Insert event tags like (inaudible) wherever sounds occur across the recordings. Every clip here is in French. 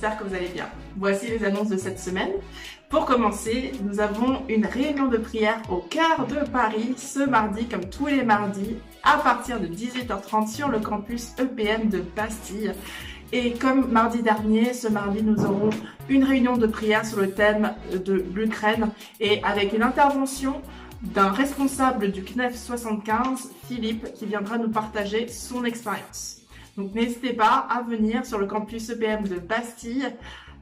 j'espère que vous allez bien. Voici les annonces de cette semaine. Pour commencer, nous avons une réunion de prière au cœur de Paris ce mardi comme tous les mardis à partir de 18h30 sur le campus EPM de Bastille. Et comme mardi dernier, ce mardi, nous aurons une réunion de prière sur le thème de l'Ukraine et avec une intervention d'un responsable du CNEF 75, Philippe, qui viendra nous partager son expérience. Donc n'hésitez pas à venir sur le campus EPM de Bastille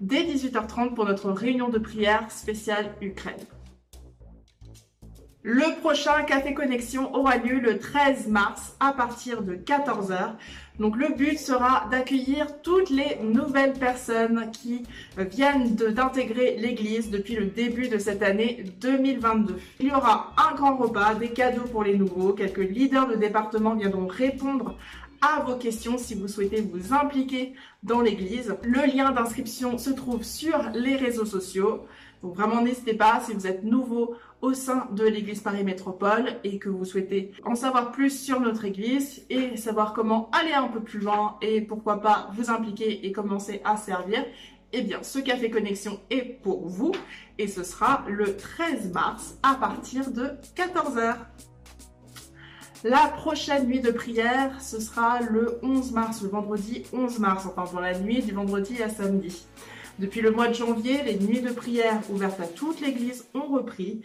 dès 18h30 pour notre réunion de prière spéciale Ukraine. Le prochain Café Connexion aura lieu le 13 mars à partir de 14h. Donc le but sera d'accueillir toutes les nouvelles personnes qui viennent d'intégrer l'église depuis le début de cette année 2022. Il y aura un grand repas, des cadeaux pour les nouveaux, quelques leaders de département viendront répondre à vos questions si vous souhaitez vous impliquer dans l'église. Le lien d'inscription se trouve sur les réseaux sociaux. Donc vraiment n'hésitez pas si vous êtes nouveau au sein de l'église Paris Métropole et que vous souhaitez en savoir plus sur notre église et savoir comment aller un peu plus loin et pourquoi pas vous impliquer et commencer à servir. Eh bien, ce café connexion est pour vous et ce sera le 13 mars à partir de 14h. La prochaine nuit de prière, ce sera le 11 mars, le vendredi 11 mars, enfin pour la nuit du vendredi à samedi. Depuis le mois de janvier, les nuits de prière ouvertes à toute l'Église ont repris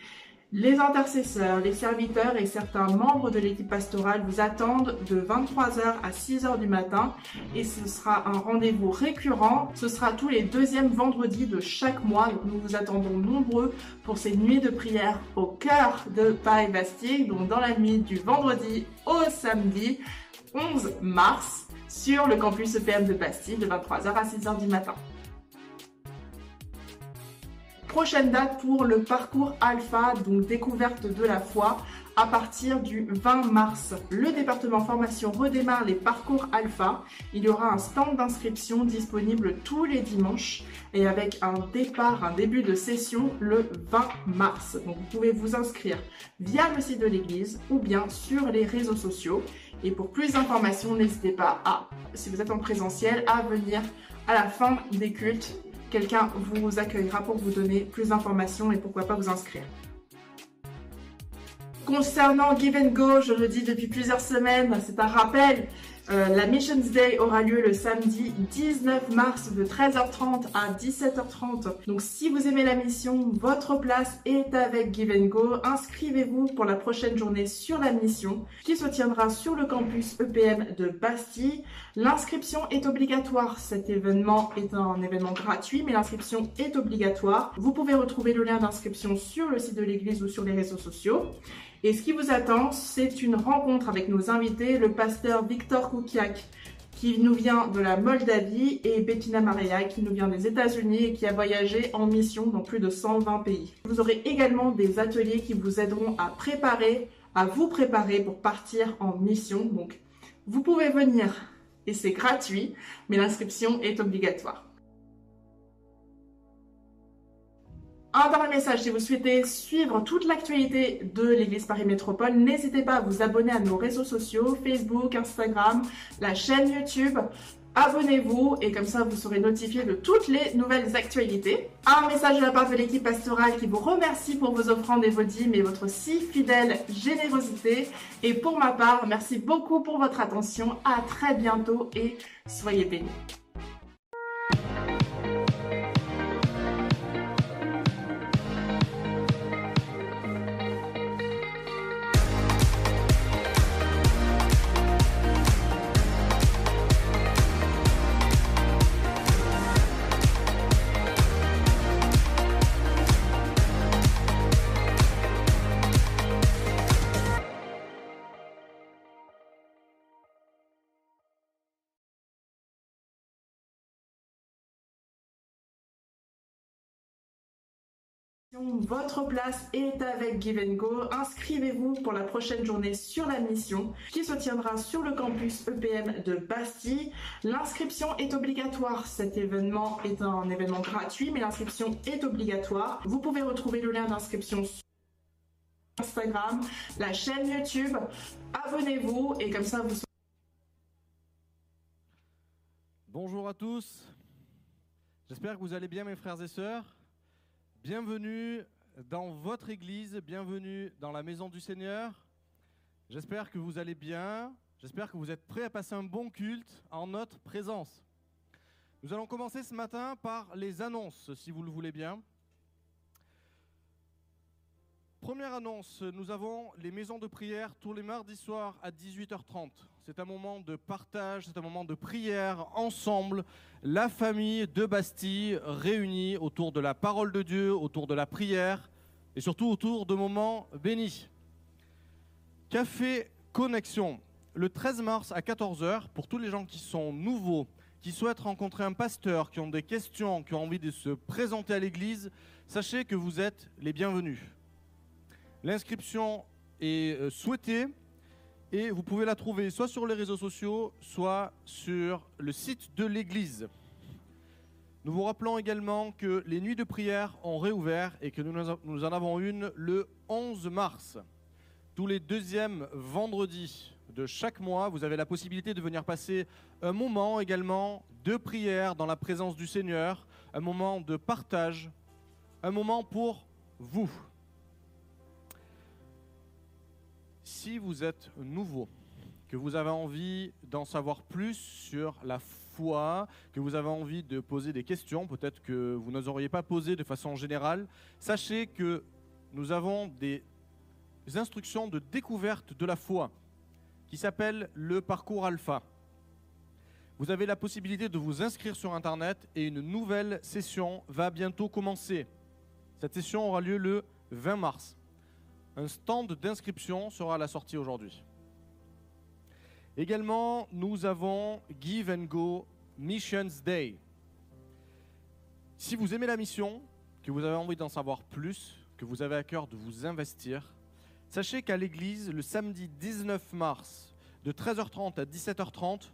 les intercesseurs, les serviteurs et certains membres de l'équipe pastorale vous attendent de 23h à 6h du matin et ce sera un rendez-vous récurrent. Ce sera tous les deuxièmes vendredis de chaque mois. Nous vous attendons nombreux pour ces nuits de prière au cœur de Paris-Bastille, donc dans la nuit du vendredi au samedi 11 mars sur le campus EPM de Bastille de 23h à 6h du matin. Prochaine date pour le parcours alpha, donc découverte de la foi, à partir du 20 mars. Le département formation redémarre les parcours alpha. Il y aura un stand d'inscription disponible tous les dimanches et avec un départ, un début de session le 20 mars. Donc vous pouvez vous inscrire via le site de l'église ou bien sur les réseaux sociaux. Et pour plus d'informations, n'hésitez pas à, si vous êtes en présentiel, à venir à la fin des cultes quelqu'un vous accueillera pour vous donner plus d'informations et pourquoi pas vous inscrire. Concernant Give and Go, je le dis depuis plusieurs semaines, c'est un rappel, euh, la Missions Day aura lieu le samedi 19 mars de 13h30 à 17h30. Donc si vous aimez la mission, votre place est avec Give and Go. Inscrivez-vous pour la prochaine journée sur la mission qui se tiendra sur le campus EPM de Bastille. L'inscription est obligatoire. Cet événement est un événement gratuit, mais l'inscription est obligatoire. Vous pouvez retrouver le lien d'inscription sur le site de l'église ou sur les réseaux sociaux. Et ce qui vous attend, c'est une rencontre avec nos invités, le pasteur Victor Koukiak, qui nous vient de la Moldavie, et Bettina Maria, qui nous vient des États-Unis et qui a voyagé en mission dans plus de 120 pays. Vous aurez également des ateliers qui vous aideront à préparer, à vous préparer pour partir en mission. Donc, vous pouvez venir et c'est gratuit, mais l'inscription est obligatoire. Un dernier message, si vous souhaitez suivre toute l'actualité de l'Église Paris Métropole, n'hésitez pas à vous abonner à nos réseaux sociaux, Facebook, Instagram, la chaîne YouTube. Abonnez-vous et comme ça vous serez notifié de toutes les nouvelles actualités. Un message de la part de l'équipe pastorale qui vous remercie pour vos offrandes et vos dîmes et votre si fidèle générosité. Et pour ma part, merci beaucoup pour votre attention. À très bientôt et soyez bénis. Votre place est avec Give Go. Inscrivez-vous pour la prochaine journée sur la mission qui se tiendra sur le campus EPM de Bastille. L'inscription est obligatoire. Cet événement est un événement gratuit, mais l'inscription est obligatoire. Vous pouvez retrouver le lien d'inscription sur Instagram, la chaîne YouTube. Abonnez-vous et comme ça vous Bonjour à tous. J'espère que vous allez bien mes frères et sœurs. Bienvenue dans votre église, bienvenue dans la maison du Seigneur. J'espère que vous allez bien, j'espère que vous êtes prêts à passer un bon culte en notre présence. Nous allons commencer ce matin par les annonces, si vous le voulez bien. Première annonce, nous avons les maisons de prière tous les mardis soirs à 18h30. C'est un moment de partage, c'est un moment de prière ensemble, la famille de Bastille réunie autour de la parole de Dieu, autour de la prière et surtout autour de moments bénis. Café Connexion, le 13 mars à 14h, pour tous les gens qui sont nouveaux, qui souhaitent rencontrer un pasteur, qui ont des questions, qui ont envie de se présenter à l'église, sachez que vous êtes les bienvenus. L'inscription est euh, souhaitée et vous pouvez la trouver soit sur les réseaux sociaux, soit sur le site de l'église. Nous vous rappelons également que les nuits de prière ont réouvert et que nous en avons une le 11 mars. Tous les deuxièmes vendredis de chaque mois, vous avez la possibilité de venir passer un moment également de prière dans la présence du Seigneur, un moment de partage, un moment pour vous. Si vous êtes nouveau, que vous avez envie d'en savoir plus sur la foi, que vous avez envie de poser des questions, peut-être que vous n'oseriez pas poser de façon générale, sachez que nous avons des instructions de découverte de la foi qui s'appellent le parcours alpha. Vous avez la possibilité de vous inscrire sur Internet et une nouvelle session va bientôt commencer. Cette session aura lieu le 20 mars. Un stand d'inscription sera à la sortie aujourd'hui. Également, nous avons Give and Go Missions Day. Si vous aimez la mission, que vous avez envie d'en savoir plus, que vous avez à cœur de vous investir, sachez qu'à l'église, le samedi 19 mars, de 13h30 à 17h30,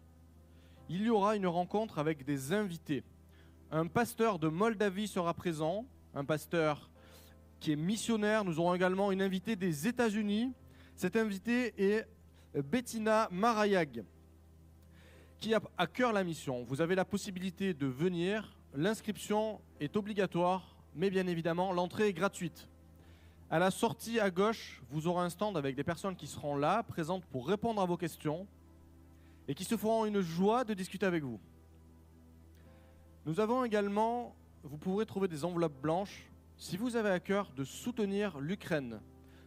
il y aura une rencontre avec des invités. Un pasteur de Moldavie sera présent, un pasteur qui est missionnaire. Nous aurons également une invitée des États-Unis. Cette invitée est Bettina Marayag, qui a à cœur la mission. Vous avez la possibilité de venir. L'inscription est obligatoire, mais bien évidemment, l'entrée est gratuite. À la sortie à gauche, vous aurez un stand avec des personnes qui seront là, présentes pour répondre à vos questions et qui se feront une joie de discuter avec vous. Nous avons également, vous pourrez trouver des enveloppes blanches si vous avez à cœur de soutenir l'Ukraine,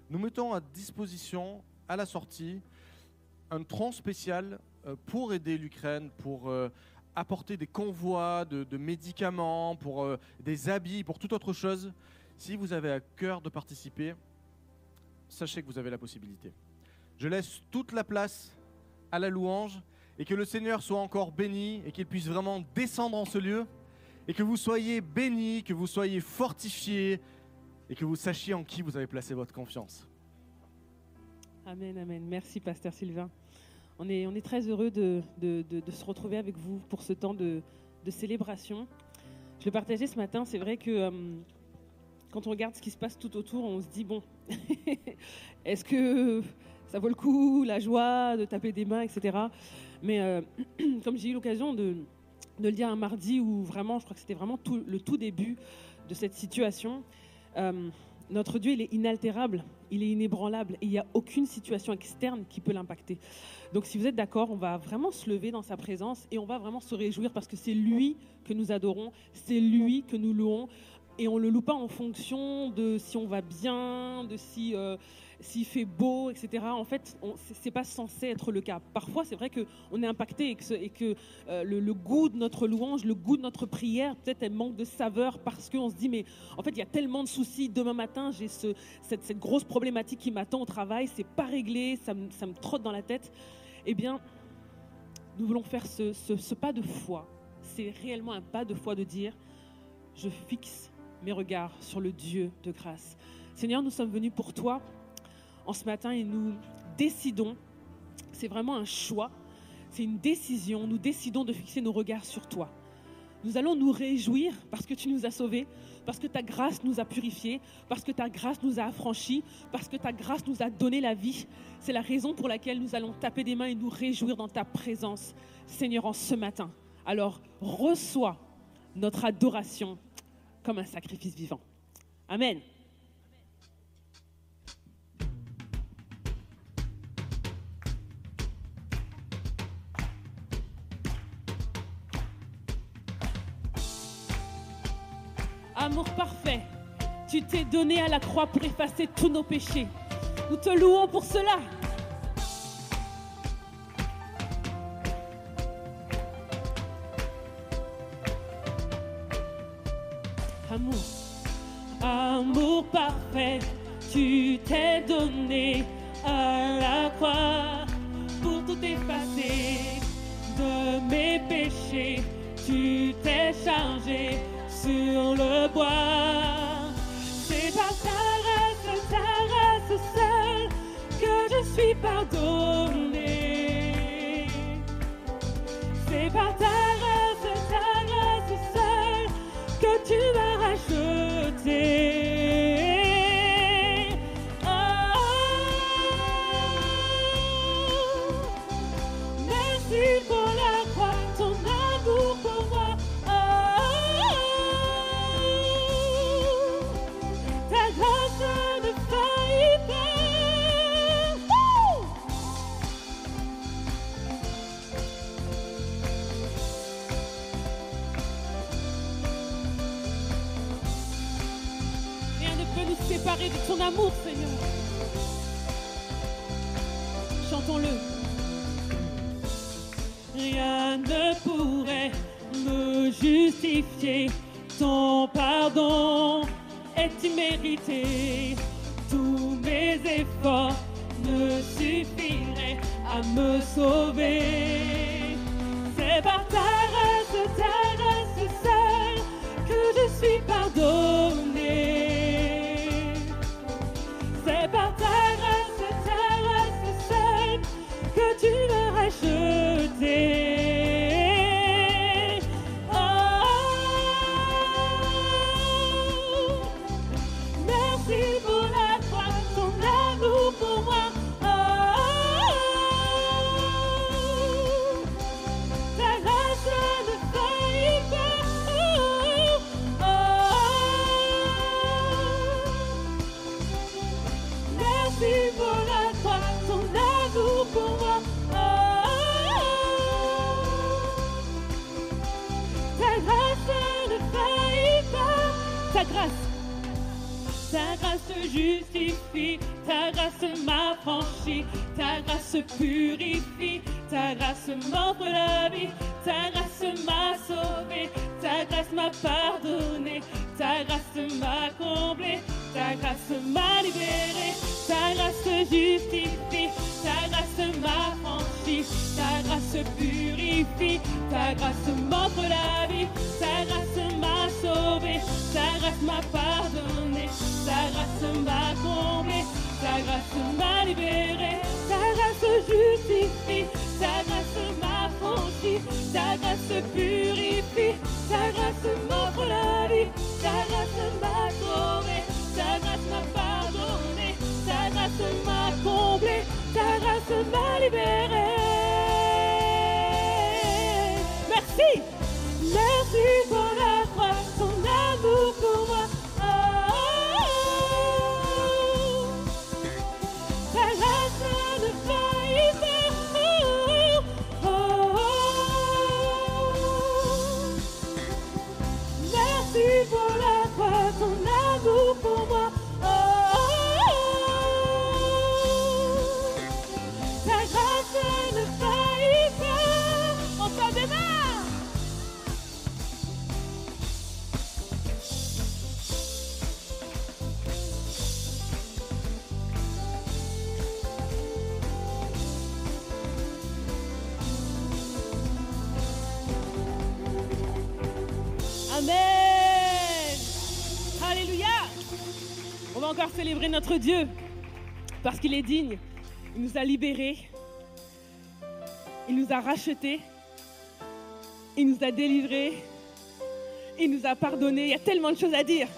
nous mettons à disposition à la sortie un tronc spécial euh, pour aider l'Ukraine, pour euh, apporter des convois de, médicaments, pour euh, des habits, pour toute autre chose. Si vous avez à cœur de participer, sachez que vous avez la possibilité. Je laisse toute la place à la louange et que le Seigneur soit encore béni et qu'il puisse vraiment descendre en ce lieu et que vous soyez bénis, que vous soyez fortifiés et que vous sachiez en qui vous avez placé votre confiance. Amen, amen. Merci, Pasteur Sylvain. On est, on est très heureux de, de, se retrouver avec vous pour ce temps de, célébration. Je le partageais ce matin, c'est vrai que euh, quand on regarde ce qui se passe tout autour, on se dit, bon, (laughs) est-ce que ça vaut le coup, la joie de taper des mains, etc. Mais euh, (clears throat) comme j'ai eu l'occasion de, de le dire un mardi où vraiment, je crois que c'était vraiment tout, le tout début de cette situation. Euh, notre Dieu, il est inaltérable, il est inébranlable et il n'y a aucune situation externe qui peut l'impacter. Donc si vous êtes d'accord, on va vraiment se lever dans sa présence et on va vraiment se réjouir parce que c'est lui que nous adorons, c'est lui que nous louons et on le loue pas en fonction de si on va bien, de si euh, s'il fait beau, etc. En fait, c'est pas censé être le cas. Parfois, c'est vrai que on est impacté et que, euh, le, goût de notre louange, le goût de notre prière, peut-être elle manque de saveur parce qu'on se dit mais en fait il y a tellement de soucis. Demain matin, j'ai ce, cette, grosse problématique qui m'attend au travail, c'est pas réglé, ça me, trotte dans la tête. Eh bien, nous voulons faire ce pas de foi. C'est réellement un pas de foi de dire je fixe mes regards sur le Dieu de grâce. Seigneur, nous sommes venus pour toi en ce matin et nous décidons, c'est vraiment un choix, c'est une décision, nous décidons de fixer nos regards sur toi. Nous allons nous réjouir parce que tu nous as sauvés, parce que ta grâce nous a purifiés, parce que ta grâce nous a affranchis, parce que ta grâce nous a donné la vie. C'est la raison pour laquelle nous allons taper des mains et nous réjouir dans ta présence, Seigneur, en ce matin. Alors reçois notre adoration comme un sacrifice vivant. Amen. amour parfait, tu t'es donné à la croix pour effacer tous nos péchés. Nous te louons pour cela. Amour, amour parfait, tu t'es donné à la croix pour tout effacer de mes péchés. Tu t'es chargé sur le bois. notre Dieu parce qu'il est digne. Il nous a libérés. Il nous a rachetés. Il nous a délivrés. Il nous a pardonnés. Il y a tellement de choses à dire.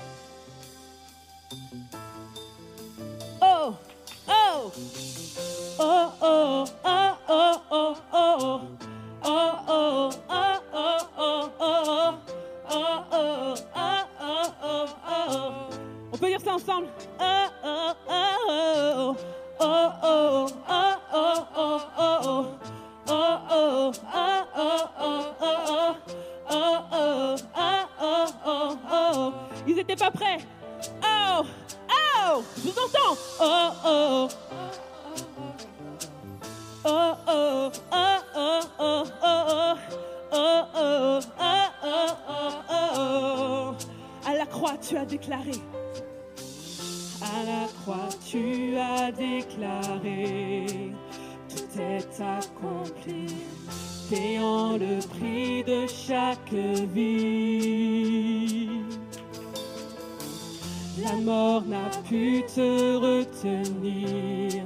La mort n'a pu te retenir,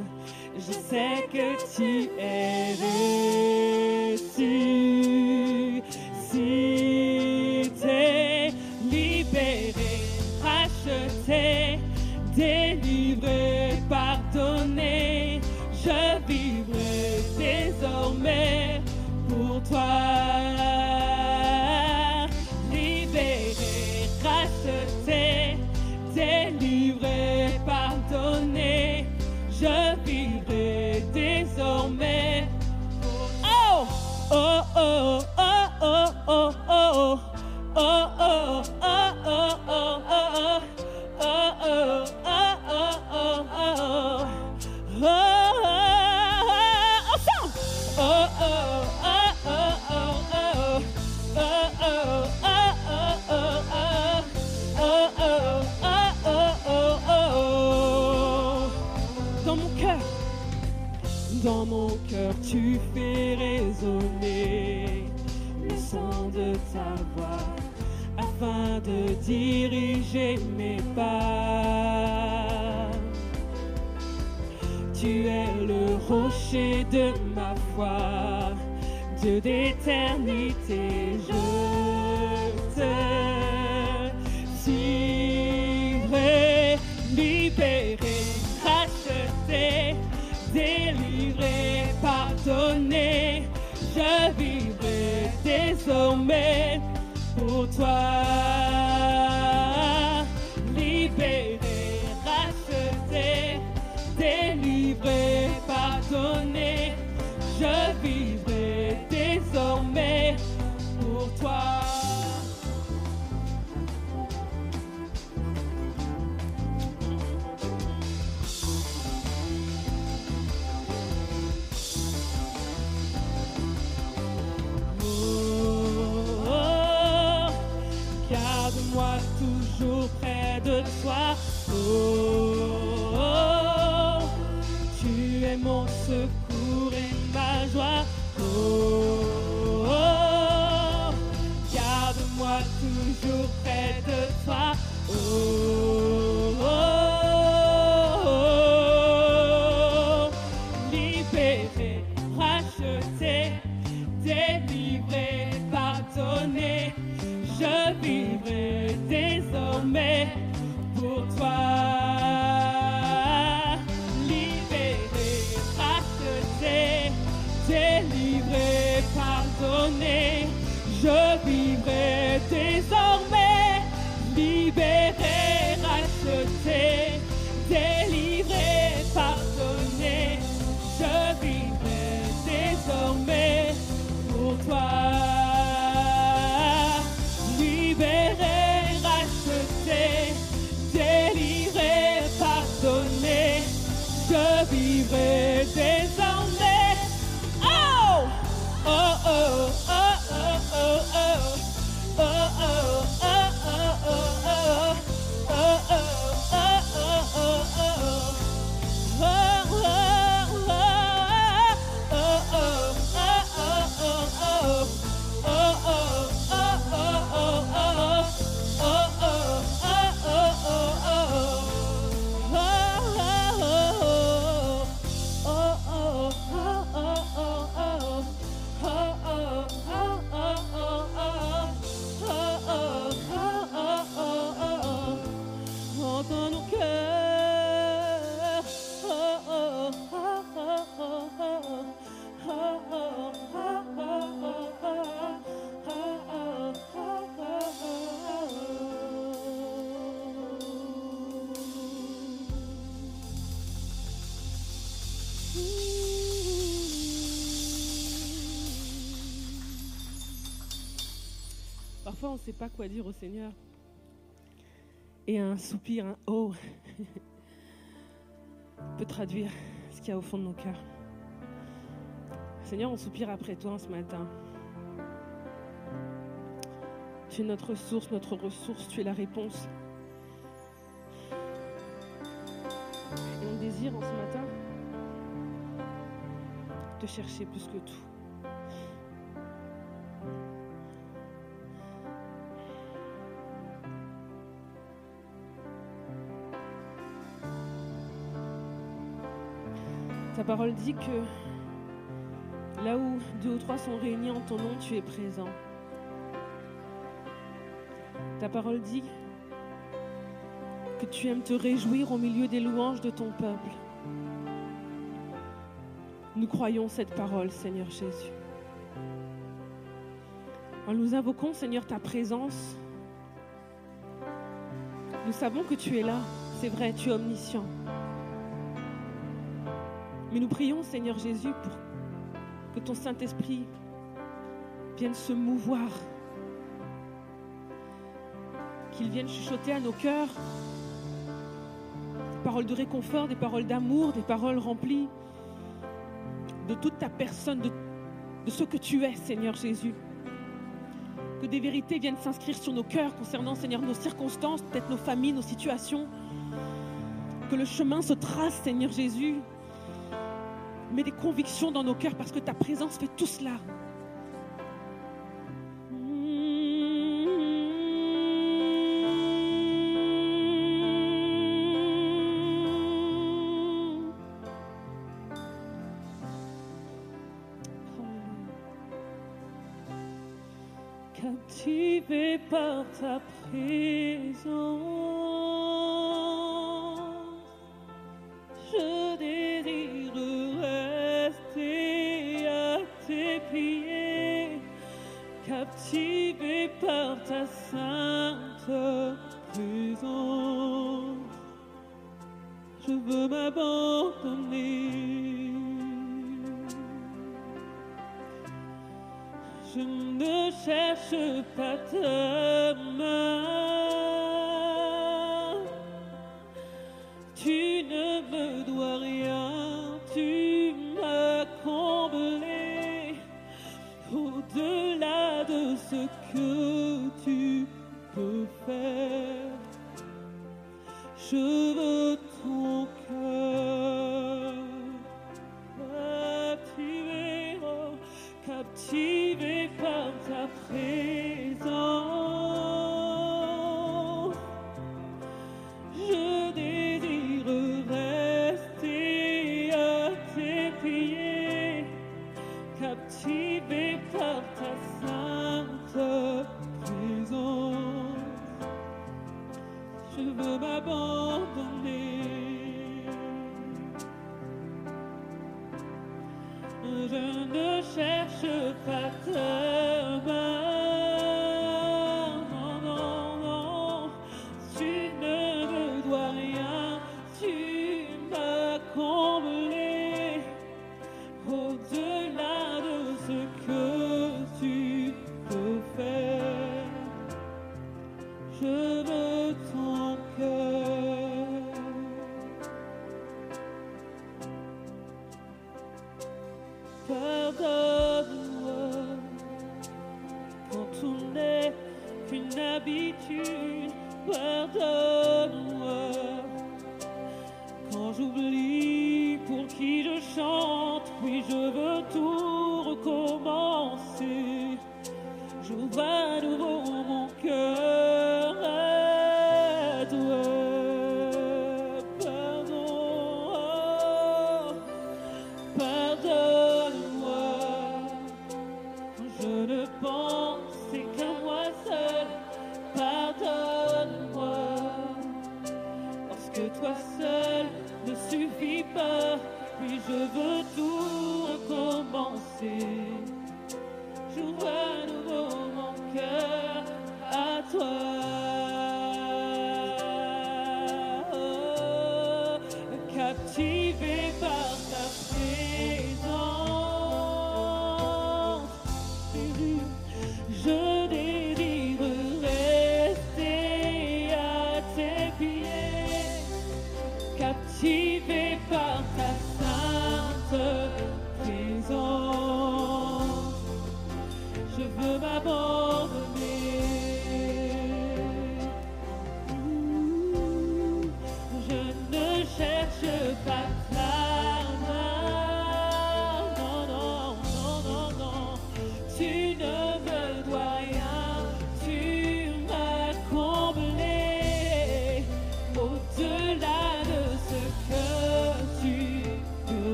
je sais que tu es d'éternité. Je te suivrai, libéré, racheté, délivré, pardonné. Je vivrai désormais pour toi. dire au Seigneur. Et un soupir, un oh, (laughs) peut traduire ce qu'il y a au fond de nos cœurs. Seigneur, on soupire après toi ce matin. Tu es notre source, notre ressource, tu es la réponse. Et on désire en ce matin te chercher plus que tout. Parole dit que là où deux ou trois sont réunis en ton nom, tu es présent. Ta parole dit que tu aimes te réjouir au milieu des louanges de ton peuple. Nous croyons cette parole, Seigneur Jésus. En nous invoquons, Seigneur, ta présence, nous savons que tu es là. C'est vrai, tu es omniscient. Mais nous prions, Seigneur Jésus, pour que ton Saint-Esprit vienne se mouvoir, qu'il vienne chuchoter à nos cœurs des paroles de réconfort, des paroles d'amour, des paroles remplies de toute ta personne, de, de ce que tu es, Seigneur Jésus. Que des vérités viennent s'inscrire sur nos cœurs concernant, Seigneur, nos circonstances, peut-être nos familles, nos situations. Que le chemin se trace, Seigneur Jésus, Mets des convictions dans nos cœurs parce que ta présence fait tout cela.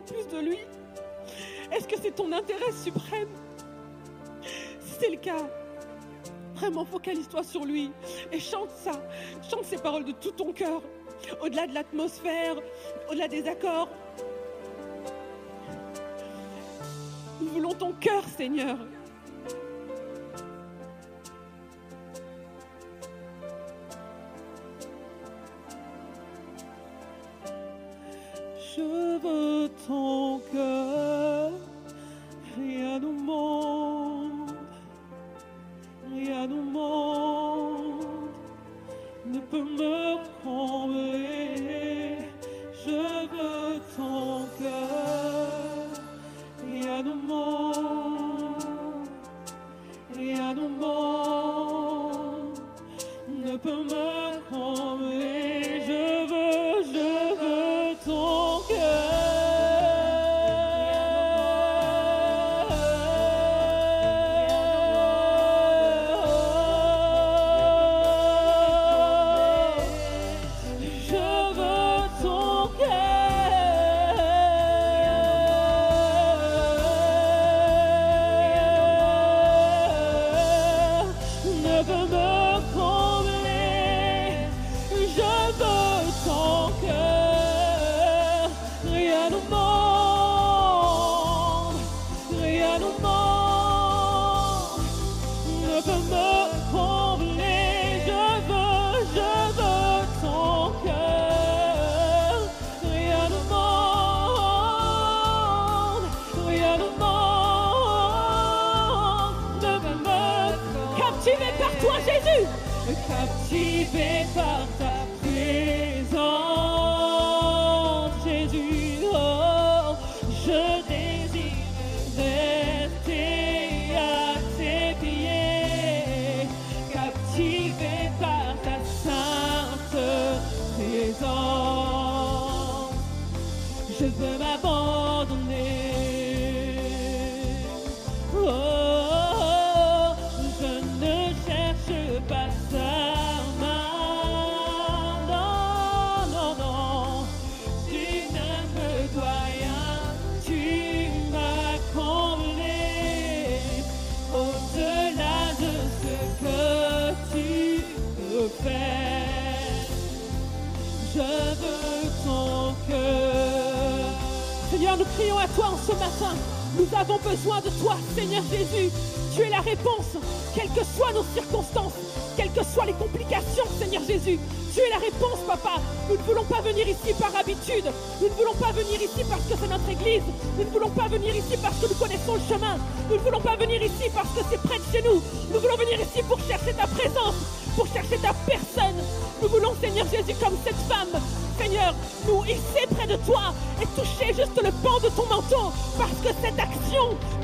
plus de lui Est-ce que c'est ton intérêt suprême? Si c'est le cas, vraiment focalise-toi sur lui et chante ça, chante ces paroles de tout ton cœur, au-delà de l'atmosphère, au-delà des accords. Nous voulons ton cœur, Seigneur.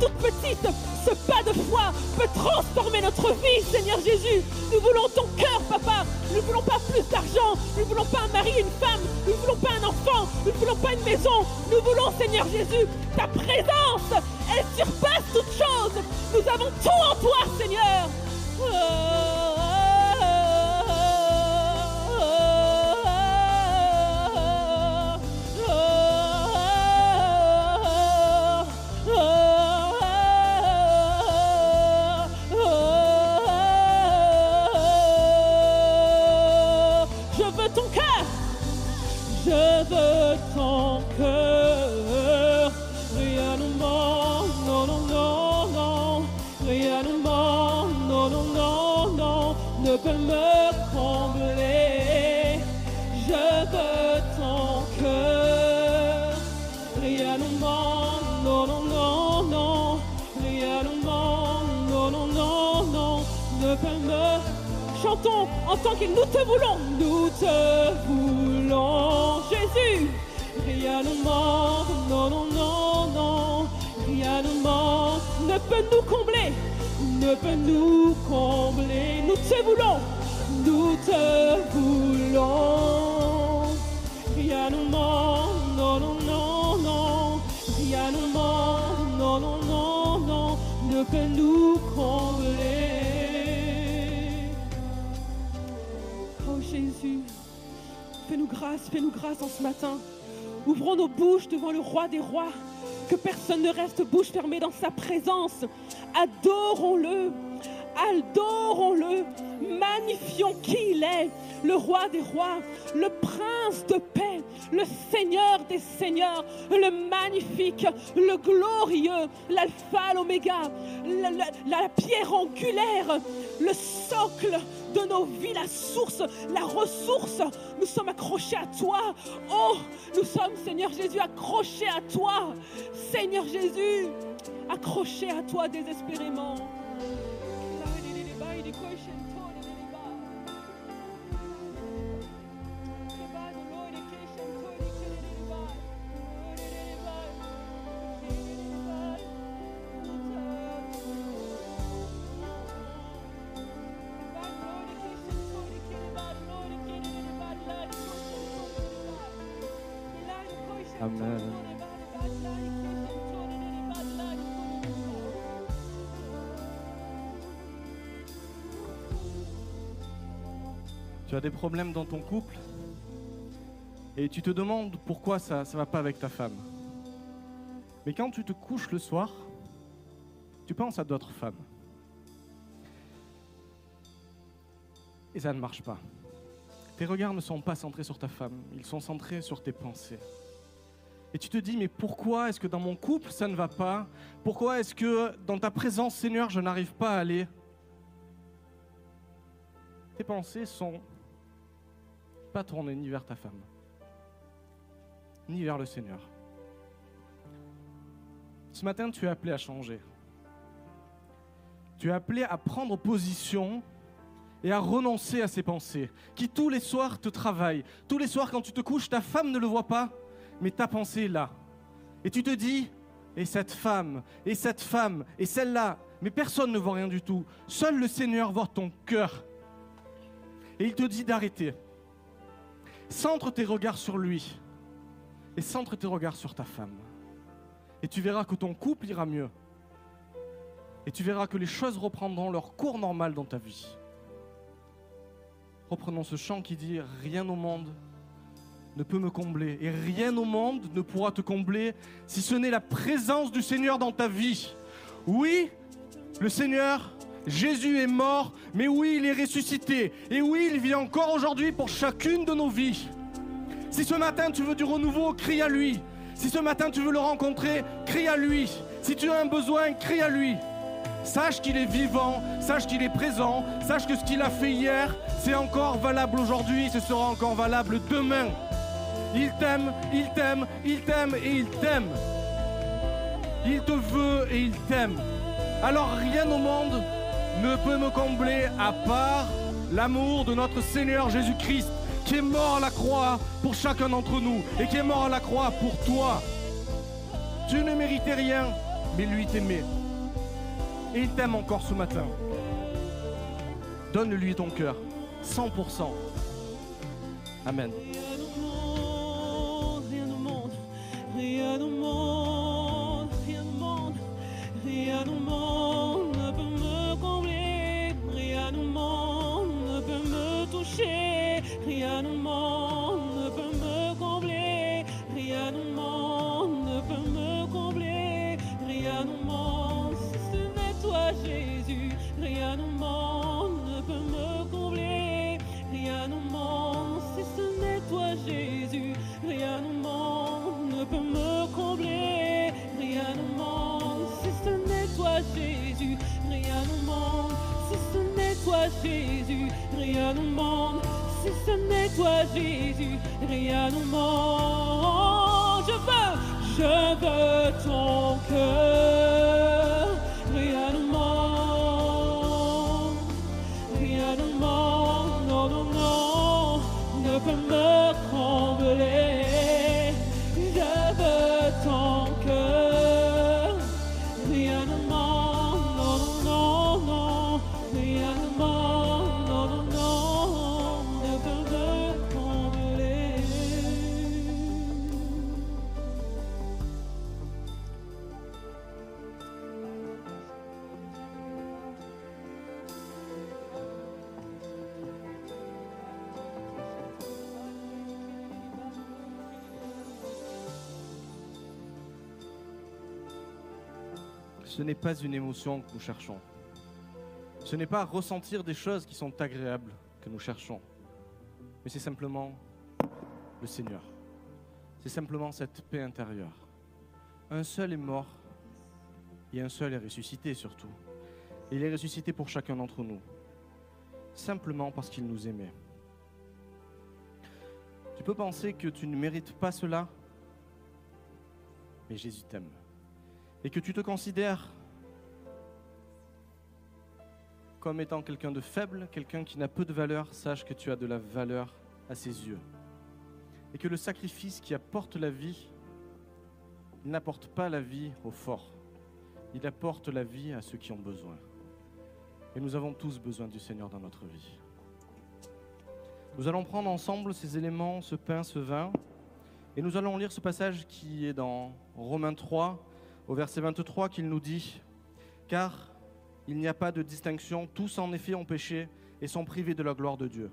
toute petite, ce pas de foi peut transformer notre vie, Seigneur Jésus. Nous voulons ton cœur, Papa. Nous ne voulons pas plus d'argent. Nous ne voulons pas un mari, une femme. Nous ne voulons pas un enfant. Nous ne voulons pas une maison. Nous voulons, Seigneur Jésus, ta présence. Elle surpasse toute chose. Nous avons tout en toi, Seigneur. Oh. En tant que nous te voulons, nous te voulons, Jésus. Rien au monde, non, non, non, non, rien au monde ne peut nous combler, ne peut nous combler. Nous te voulons, nous te voulons. Rien au monde, non, non, non, non, rien au monde, non, non, non, non, ne peut nous fais-nous grâce en ce matin. Ouvrons nos bouches devant le roi des rois. Que personne ne reste bouche fermée dans sa présence. Adorons-le. Adorons-le. Magnifions qui il est. Le roi des rois, le prince de paix, le seigneur des seigneurs, le magnifique, le glorieux, l'alpha, l'oméga, la, pierre angulaire, le socle de nos vies, la source, la ressource. Nous sommes accrochés à toi. Oh, nous sommes, Seigneur Jésus, accrochés à toi. Seigneur Jésus, accrochés à toi désespérément. Des problèmes dans ton couple et tu te demandes pourquoi ça ne va pas avec ta femme. Mais quand tu te couches le soir, tu penses à d'autres femmes. Et ça ne marche pas. Tes regards ne sont pas centrés sur ta femme, ils sont centrés sur tes pensées. Et tu te dis, mais pourquoi est-ce que dans mon couple, ça ne va pas? Pourquoi est-ce que dans ta présence, Seigneur, je n'arrive pas à aller? Tes pensées sont pas tournées ni vers ta femme, ni vers le Seigneur. Ce matin, tu es appelé à changer. Tu es appelé à prendre position et à renoncer à ces pensées qui tous les soirs te travaillent. Tous les soirs, quand tu te couches, ta femme ne le voit pas, mais ta pensée est là. Et tu te dis, et cette femme, et cette femme, et celle-là, mais personne ne voit rien du tout. Seul le Seigneur voit ton cœur. Et il te dit d'arrêter. Centre tes regards sur lui. Et centre tes regards sur ta femme. Et tu verras que ton couple ira mieux. Et tu verras que les choses reprendront leur cours normal dans ta vie. Reprenons ce chant qui dit Rien au monde ne peut me combler. Et rien au monde ne pourra te combler si ce n'est la présence du Seigneur dans ta vie. Oui, le Seigneur, Jésus est mort, mais oui, il est ressuscité. Et oui, il vit encore aujourd'hui pour chacune de nos vies. Si ce matin tu veux du renouveau, crie à lui. Si ce matin tu veux le rencontrer, crie à lui. Si tu as un besoin, crie à lui. Sache qu'il est vivant, sache qu'il est présent, sache que ce qu'il a fait hier, c'est encore valable aujourd'hui, ce sera encore valable demain. Il t'aime, il t'aime, il t'aime et il t'aime. Il te veut et il t'aime. Alors rien au monde ne peut me combler à part l'amour de notre Seigneur Jésus-Christ qui est mort à la croix pour chacun d'entre nous et qui est mort à la croix pour toi. Tu ne méritais rien, mais lui t'aimait. Et il t'aime encore ce matin. Donne-lui ton cœur, 100%. Amen. Jésus, rien au monde si ce n'est toi Jésus, rien au monde. Je veux, je veux ton cœur, ce n'est pas une émotion que nous cherchons. Ce n'est pas ressentir des choses qui sont agréables que nous cherchons, mais c'est simplement le Seigneur. C'est simplement cette paix intérieure. Un seul est mort et un seul est ressuscité surtout. Il est ressuscité pour chacun d'entre nous, simplement parce qu'il nous aimait. Tu peux penser que tu ne mérites pas cela, mais Jésus t'aime. Et que tu te considères comme étant quelqu'un de faible, quelqu'un qui n'a peu de valeur, sache que tu as de la valeur à ses yeux. Et que le sacrifice qui apporte la vie, n'apporte pas la vie aux forts, il apporte la vie à ceux qui ont besoin. Et nous avons tous besoin du Seigneur dans notre vie. Nous allons prendre ensemble ces éléments, ce pain, ce vin, et nous allons lire ce passage qui est dans Romains 3, au verset 23, qu'il nous dit, Car il n'y a pas de distinction, tous en effet ont péché et sont privés de la gloire de Dieu.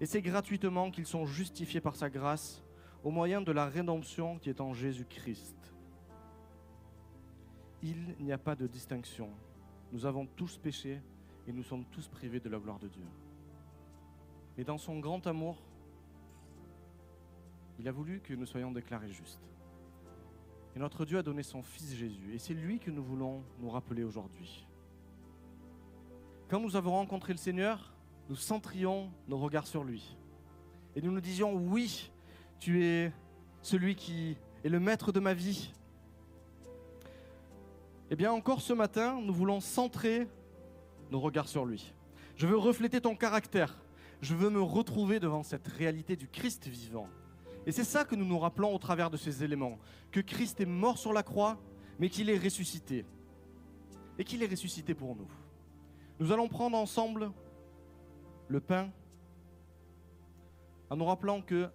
Et c'est gratuitement qu'ils sont justifiés par sa grâce au moyen de la rédemption qui est en Jésus-Christ. Il n'y a pas de distinction. Nous avons tous péché et nous sommes tous privés de la gloire de Dieu. Mais dans son grand amour, il a voulu que nous soyons déclarés justes. Et notre Dieu a donné son Fils Jésus. Et c'est lui que nous voulons nous rappeler aujourd'hui. Quand nous avons rencontré le Seigneur, nous centrions nos regards sur lui. Et nous nous disions, oui, tu es celui qui est le maître de ma vie. Eh bien, encore ce matin, nous voulons centrer nos regards sur lui. Je veux refléter ton caractère. Je veux me retrouver devant cette réalité du Christ vivant. Et c'est ça que nous nous rappelons au travers de ces éléments. Que Christ est mort sur la croix, mais qu'il est ressuscité. Et qu'il est ressuscité pour nous. Nous allons prendre ensemble le pain en nous rappelant que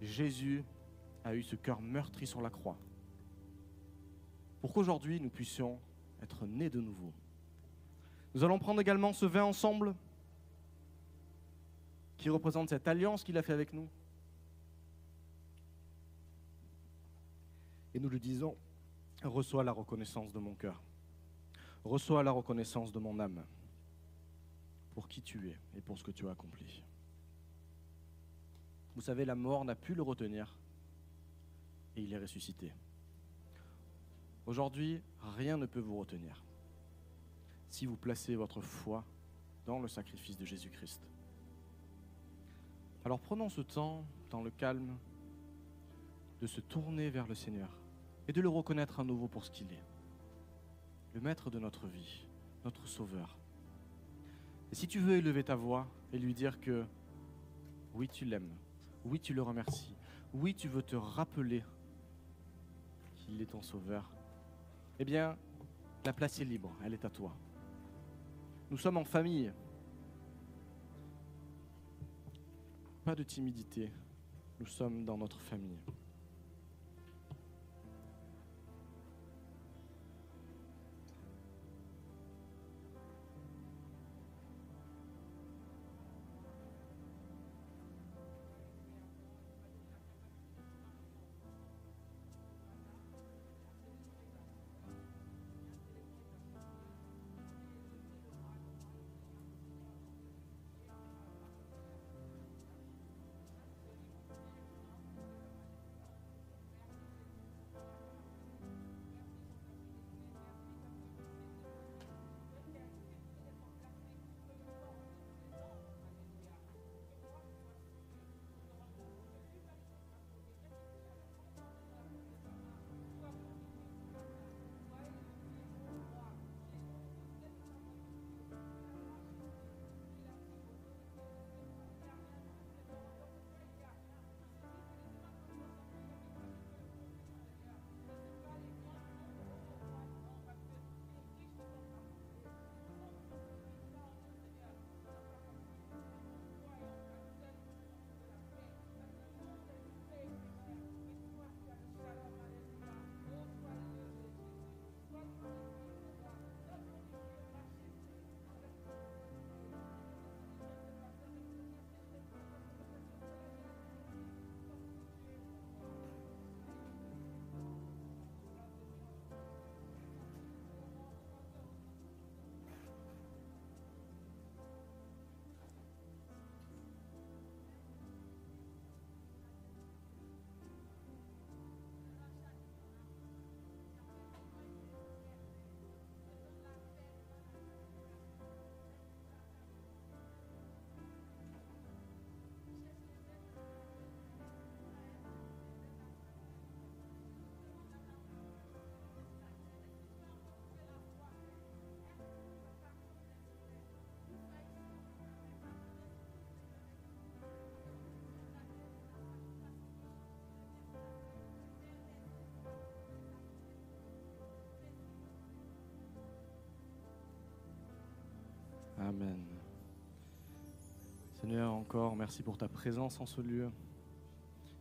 Jésus a eu ce cœur meurtri sur la croix pour qu'aujourd'hui nous puissions être nés de nouveau. Nous allons prendre également ce vin ensemble qui représente cette alliance qu'il a fait avec nous. Et nous lui disons, reçois la reconnaissance de mon cœur. Reçois la reconnaissance de mon âme pour qui tu es et pour ce que tu as accompli. Vous savez, la mort n'a pu le retenir et il est ressuscité. Aujourd'hui, rien ne peut vous retenir si vous placez votre foi dans le sacrifice de Jésus-Christ. Alors prenons ce temps, dans le calme, de se tourner vers le Seigneur et de le reconnaître à nouveau pour ce qu'il est le maître de notre vie, notre sauveur. Et si tu veux élever ta voix et lui dire que oui, tu l'aimes, oui, tu le remercies, oui, tu veux te rappeler qu'il est ton sauveur, eh bien, la place est libre, elle est à toi. Nous sommes en famille. Pas de timidité, nous sommes dans notre famille. Amen. Seigneur, encore, merci pour ta présence en ce lieu.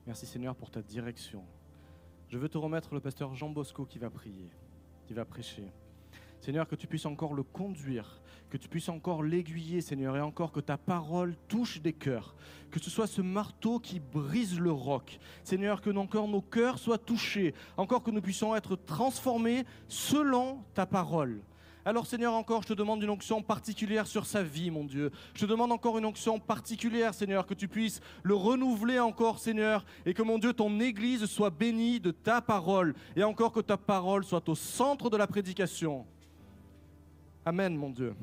Merci Seigneur pour ta direction. Je veux te remettre le pasteur Jean Bosco qui va prier, qui va prêcher. Seigneur, que tu puisses encore le conduire, que tu puisses encore l'aiguiller, Seigneur, et encore que ta parole touche des cœurs, que ce soit ce marteau qui brise le roc. Seigneur, que encore nos cœurs soient touchés, encore que nous puissions être transformés selon ta parole. Alors Seigneur, encore, je te demande une onction particulière sur sa vie, mon Dieu. Je te demande encore une onction particulière, Seigneur, que tu puisses le renouveler encore, Seigneur, et que, mon Dieu, ton Église soit bénie de ta parole, et encore que ta parole soit au centre de la prédication. Amen, mon Dieu.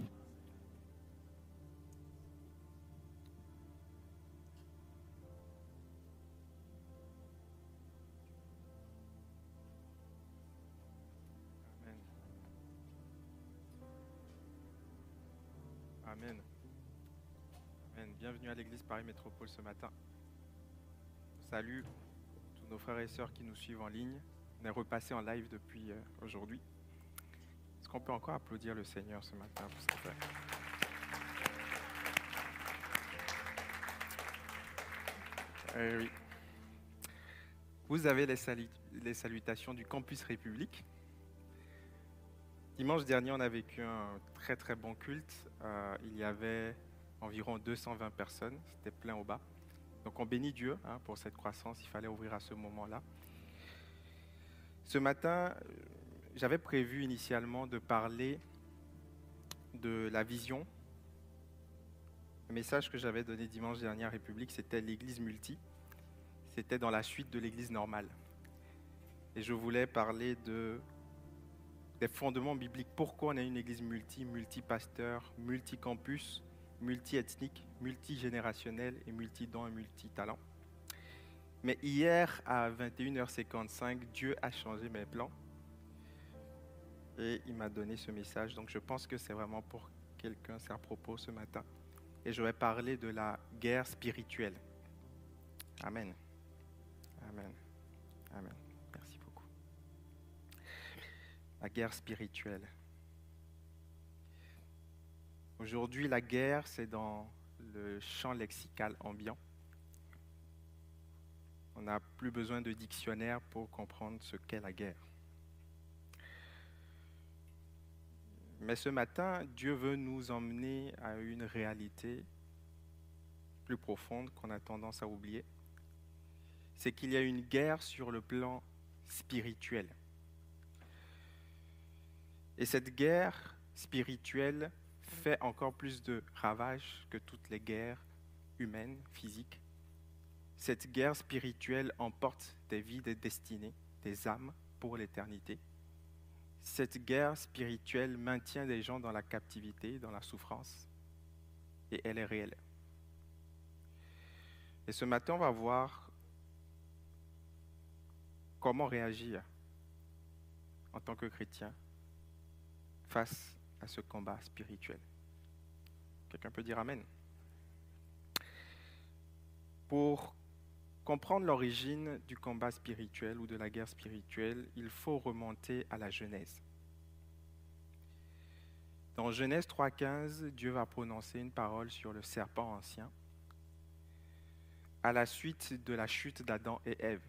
Paris Métropole ce matin. Salut tous nos frères et sœurs qui nous suivent en ligne. On est repassé en live depuis euh, aujourd'hui. Est-ce qu'on peut encore applaudir le Seigneur ce matin pour ce fait? Eh oui. Vous avez les, les salutations du Campus République. Dimanche dernier, on a vécu un très très bon culte. Euh, il y avait environ 220 personnes, c'était plein au bas. Donc on bénit Dieu hein, pour cette croissance, il fallait ouvrir à ce moment-là. Ce matin, j'avais prévu initialement de parler de la vision. Le message que j'avais donné dimanche dernier à République, c'était l'Église multi. C'était dans la suite de l'Église normale. Et je voulais parler de des fondements bibliques. Pourquoi on a une église multi, multi-pasteur, multi-campus, multi-ethnique, multigénérationnelle et multi-dons et multi-talents. Mais hier, à 21h55, Dieu a changé mes plans et il m'a donné ce message. Donc je pense que c'est vraiment pour quelqu'un, c'est à propos ce matin. Et je vais parler de la guerre spirituelle. Amen. Amen. Amen. Merci beaucoup la guerre spirituelle. Aujourd'hui, la guerre, c'est dans le champ lexical ambiant. On n'a plus besoin de dictionnaire pour comprendre ce qu'est la guerre. Mais ce matin, Dieu veut nous emmener à une réalité plus profonde qu'on a tendance à oublier. C'est qu'il y a une guerre sur le plan spirituel. Et cette guerre spirituelle fait encore plus de ravages que toutes les guerres humaines, physiques. Cette guerre spirituelle emporte des vies, des destinées, des âmes pour l'éternité. Cette guerre spirituelle maintient des gens dans la captivité, dans la souffrance, et elle est réelle. Et ce matin, on va voir comment réagir en tant que chrétien face à ce combat spirituel. Quelqu'un peut dire Amen. Pour comprendre l'origine du combat spirituel ou de la guerre spirituelle, il faut remonter à la Genèse. Dans Genèse 3.15, Dieu va prononcer une parole sur le serpent ancien à la suite de la chute d'Adam et Ève.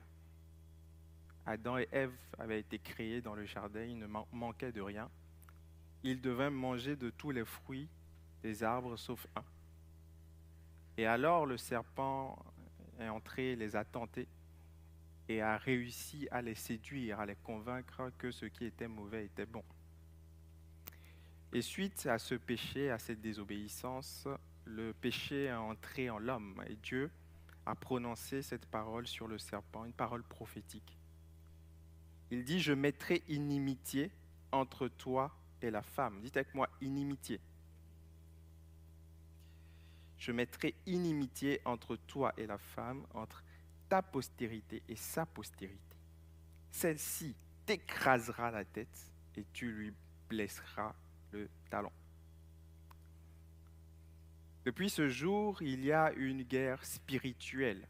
Adam et Ève avaient été créés dans le jardin, ils ne man- manquaient de rien. Ils devaient manger de tous les fruits des arbres sauf un. Et alors le serpent est entré, les a tentés et a réussi à les séduire, à les convaincre que ce qui était mauvais était bon. Et suite à ce péché, à cette désobéissance, le péché est entré en l'homme et Dieu a prononcé cette parole sur le serpent, une parole prophétique. Il dit, je mettrai inimitié entre toi et la femme. Dites avec moi, inimitié. Je mettrai inimitié entre toi et la femme, entre ta postérité et sa postérité. Celle-ci t'écrasera la tête et tu lui blesseras le talon. Depuis ce jour, il y a une guerre spirituelle,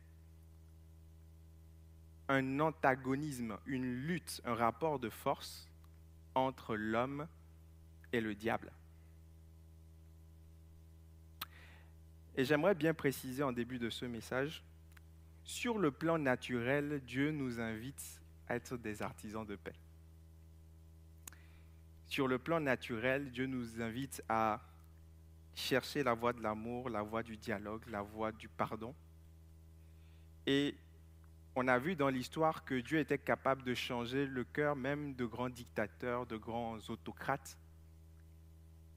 un antagonisme, une lutte, un rapport de force entre l'homme et le diable. Et j'aimerais bien préciser en début de ce message, sur le plan naturel, Dieu nous invite à être des artisans de paix. Sur le plan naturel, Dieu nous invite à chercher la voie de l'amour, la voie du dialogue, la voie du pardon. Et on a vu dans l'histoire que Dieu était capable de changer le cœur même de grands dictateurs, de grands autocrates.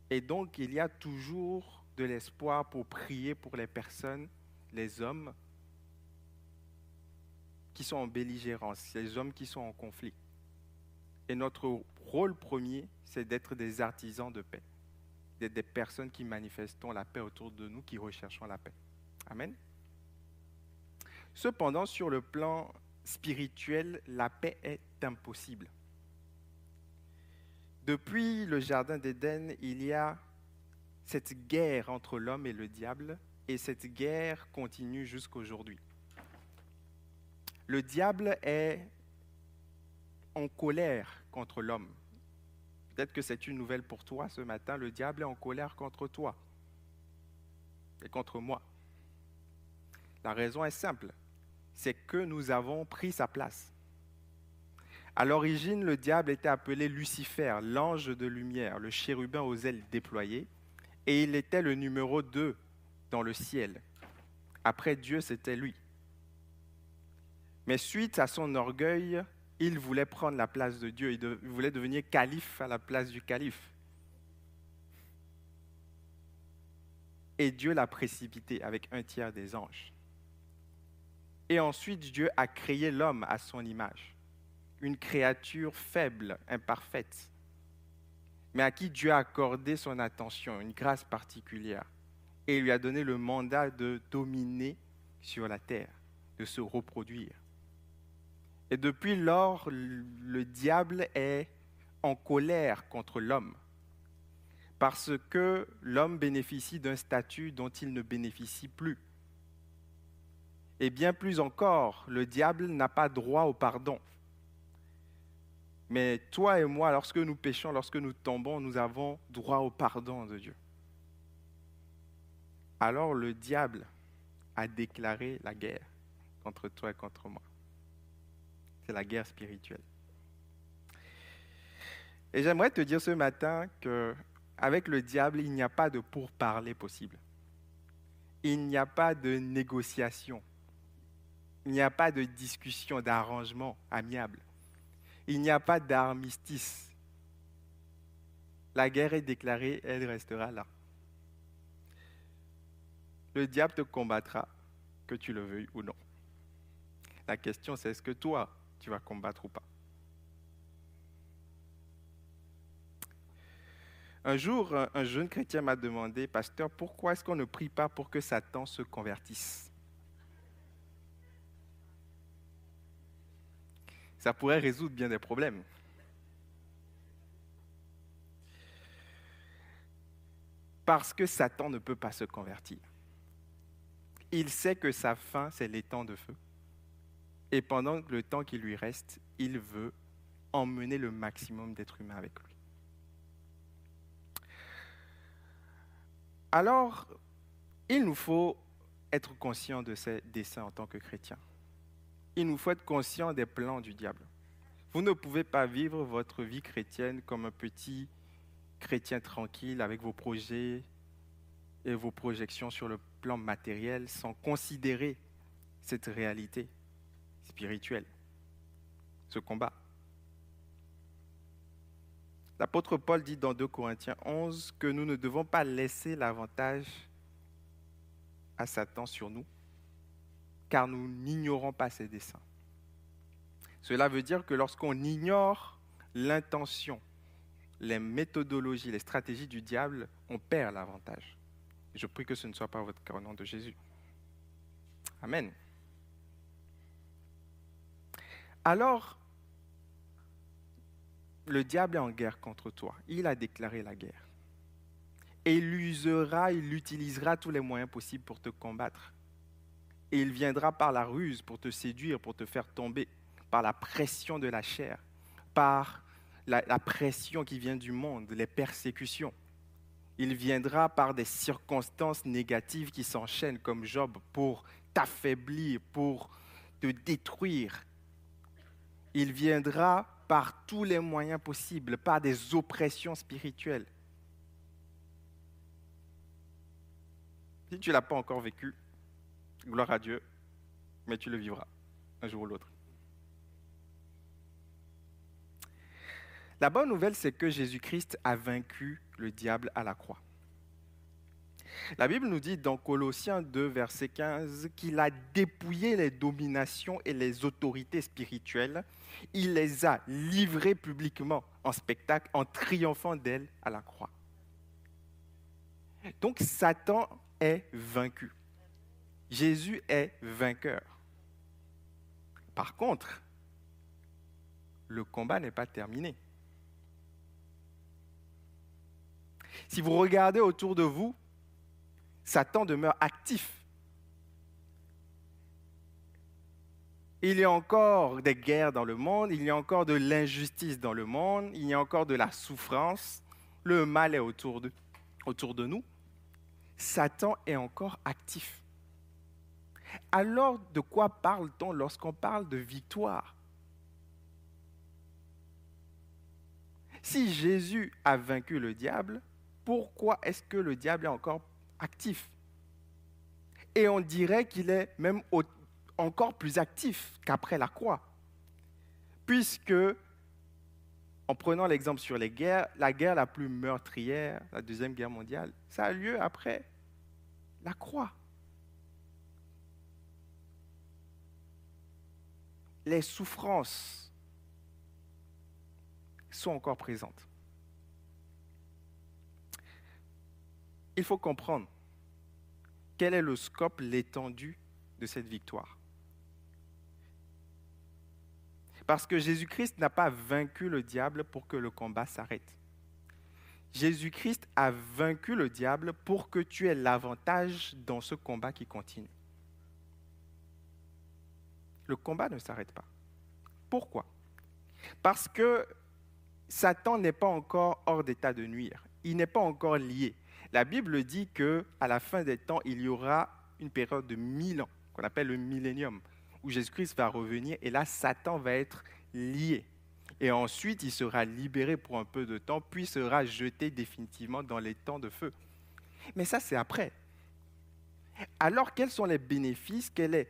Et donc, il y a toujours de l'espoir pour prier pour les personnes, les hommes qui sont en belligérance, les hommes qui sont en conflit. Et notre rôle premier, c'est d'être des artisans de paix, d'être des personnes qui manifestons la paix autour de nous, qui recherchons la paix. Amen. Cependant, sur le plan spirituel, la paix est impossible. Depuis le Jardin d'Éden, il y a cette guerre entre l'homme et le diable, et cette guerre continue jusqu'aujourd'hui. Le diable est en colère contre l'homme. Peut-être que c'est une nouvelle pour toi ce matin. Le diable est en colère contre toi et contre moi. La raison est simple, c'est que nous avons pris sa place. À l'origine, le diable était appelé Lucifer, l'ange de lumière, le chérubin aux ailes déployées, et il était le numéro 2 dans le ciel. Après Dieu, c'était lui. Mais suite à son orgueil, il voulait prendre la place de Dieu, il, voulait devenir calife à la place du calife. Et Dieu l'a précipité avec un tiers des anges. Et ensuite, Dieu a créé l'homme à son image, une créature faible, imparfaite, mais à qui Dieu a accordé son attention, une grâce particulière, et lui a donné le mandat de dominer sur la terre, de se reproduire. Et depuis lors, le diable est en colère contre l'homme, parce que l'homme bénéficie d'un statut dont il ne bénéficie plus. Et bien plus encore, le diable n'a pas droit au pardon. Mais toi et moi, lorsque nous péchons, lorsque nous tombons, nous avons droit au pardon de Dieu. Alors le diable a déclaré la guerre contre toi et contre moi. C'est la guerre spirituelle. Et j'aimerais te dire ce matin que avec le diable, il n'y a pas de pourparler possible. Il n'y a pas de négociation il n'y a pas de discussion, d'arrangement amiable. Il n'y a pas d'armistice. La guerre est déclarée, elle restera là. Le diable te combattra, que tu le veuilles ou non. La question, c'est est-ce que toi, tu vas combattre ou pas? Un jour, un jeune chrétien m'a demandé, pasteur, pourquoi est-ce qu'on ne prie pas pour que Satan se convertisse? Ça pourrait résoudre bien des problèmes. Parce que Satan ne peut pas se convertir. Il sait que sa fin, c'est l'étang de feu. Et pendant le temps qui lui reste, il veut emmener le maximum d'êtres humains avec lui. Alors, il nous faut être conscient de ces desseins en tant que chrétiens il nous faut être conscient des plans du diable. Vous ne pouvez pas vivre votre vie chrétienne comme un petit chrétien tranquille avec vos projets et vos projections sur le plan matériel sans considérer cette réalité spirituelle, ce combat. L'apôtre Paul dit dans 2 Corinthiens 11 que nous ne devons pas laisser l'avantage à Satan sur nous, car nous n'ignorons pas ses desseins. Cela veut dire que lorsqu'on ignore l'intention, les méthodologies, les stratégies du diable, on perd l'avantage. Je prie que ce ne soit pas votre cas au nom de Jésus. Amen. Alors, le diable est en guerre contre toi. Il a déclaré la guerre. Et il usera, il utilisera tous les moyens possibles pour te combattre. Et il viendra par la ruse pour te séduire, pour te faire tomber, par la pression de la chair, par la, pression qui vient du monde, les persécutions. Il viendra par des circonstances négatives qui s'enchaînent comme Job pour t'affaiblir, pour te détruire. Il viendra par tous les moyens possibles, par des oppressions spirituelles. Si tu ne l'as pas encore vécu, gloire à Dieu, mais tu le vivras un jour ou l'autre. La bonne nouvelle, c'est que Jésus-Christ a vaincu le diable à la croix. La Bible nous dit dans Colossiens 2, verset 15, qu'il a dépouillé les dominations et les autorités spirituelles. Il les a livrées publiquement en spectacle en triomphant d'elles à la croix. Donc Satan est vaincu. Jésus est vainqueur. Par contre, le combat n'est pas terminé. Si vous regardez autour de vous, Satan demeure actif. Il y a encore des guerres dans le monde, il y a encore de l'injustice dans le monde, il y a encore de la souffrance, le mal est autour de, nous. Satan est encore actif. Alors de quoi parle-t-on lorsqu'on parle de victoire? Si Jésus a vaincu le diable, pourquoi est-ce que le diable est encore actif? Et on dirait qu'il est même encore plus actif qu'après la croix. Puisque, en prenant l'exemple sur les guerres, la guerre la plus meurtrière, la Deuxième Guerre mondiale, ça a lieu après la croix. Les souffrances sont encore présentes. il faut comprendre quel est le scope, l'étendue de cette victoire. Parce que Jésus-Christ n'a pas vaincu le diable pour que le combat s'arrête. Jésus-Christ a vaincu le diable pour que tu aies l'avantage dans ce combat qui continue. Le combat ne s'arrête pas. Pourquoi? Parce que Satan n'est pas encore hors d'état de nuire. Il n'est pas encore lié. La Bible dit que à la fin des temps, il y aura une période de mille ans, qu'on appelle le millénium, où Jésus-Christ va revenir et là, Satan va être lié. Et ensuite, il sera libéré pour un peu de temps, puis sera jeté définitivement dans les temps de feu. Mais ça, c'est après. Alors, quels sont les bénéfices? Quel est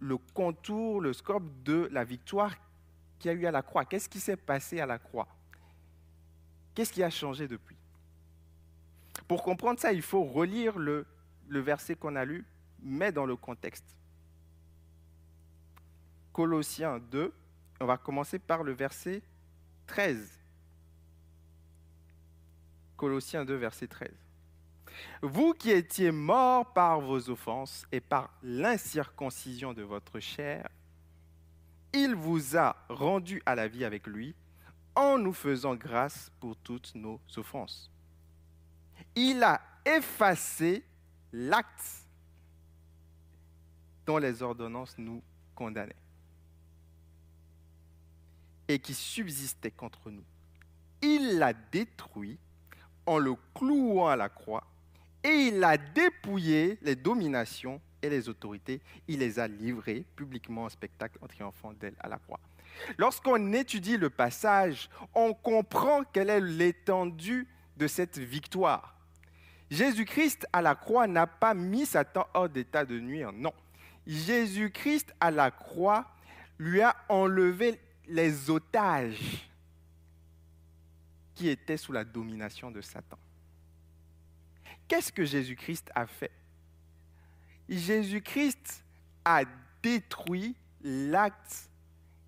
le contour, le scope de la victoire qu'il y a eu à la croix Qu'est-ce qui s'est passé à la croix? Qu'est-ce qui a changé depuis? Pour comprendre ça, il faut relire le, verset qu'on a lu, mais dans le contexte. Colossiens 2, on va commencer par le verset 13. Colossiens 2, verset 13. Vous qui étiez morts par vos offenses et par l'incirconcision de votre chair, il vous a rendu à la vie avec lui en nous faisant grâce pour toutes nos offenses il a effacé l'acte dont les ordonnances nous condamnaient et qui subsistait contre nous. Il l'a détruit en le clouant à la croix et il a dépouillé les dominations et les autorités. Il les a livrées publiquement en spectacle en triomphant d'elle à la croix. Lorsqu'on étudie le passage, on comprend quelle est l'étendue de cette victoire. Jésus-Christ à la croix n'a pas mis Satan hors d'état de nuire, non. Jésus-Christ à la croix lui a enlevé les otages qui étaient sous la domination de Satan. Qu'est-ce que Jésus-Christ a fait? Jésus-Christ a détruit l'acte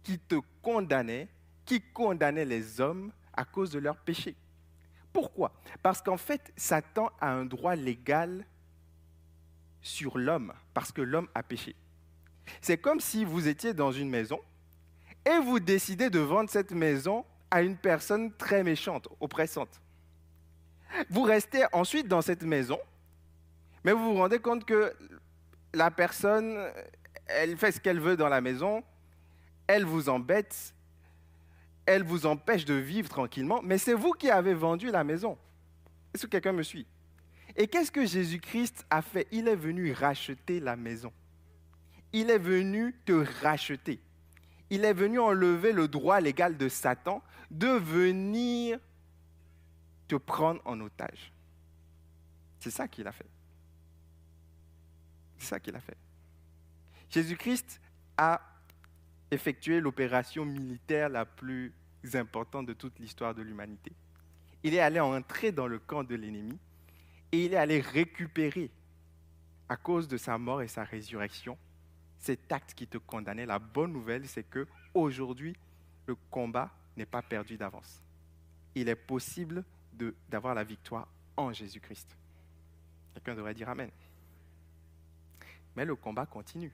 qui te condamnait, qui condamnait les hommes à cause de leur péché. Pourquoi? Parce qu'en fait, Satan a un droit légal sur l'homme, parce que l'homme a péché. C'est comme si vous étiez dans une maison et vous décidez de vendre cette maison à une personne très méchante, oppressante. Vous restez ensuite dans cette maison, mais vous vous rendez compte que la personne, elle fait ce qu'elle veut dans la maison, elle vous embête, elle vous empêche de vivre tranquillement, mais c'est vous qui avez vendu la maison. Est-ce que quelqu'un me suit? Et qu'est-ce que Jésus-Christ a fait? Il est venu racheter la maison. Il est venu te racheter. Il est venu enlever le droit légal de Satan de venir te prendre en otage. C'est ça qu'il a fait. C'est ça qu'il a fait. Jésus-Christ a effectué l'opération militaire la plus importante de toute l'histoire de l'humanité. Il est allé entrer dans le camp de l'ennemi et il est allé récupérer, à cause de sa mort et sa résurrection, cet acte qui te condamnait. La bonne nouvelle, c'est que aujourd'hui, le combat n'est pas perdu d'avance. Il est possible d'avoir la victoire en Jésus-Christ. Quelqu'un devrait dire Amen. Mais le combat continue.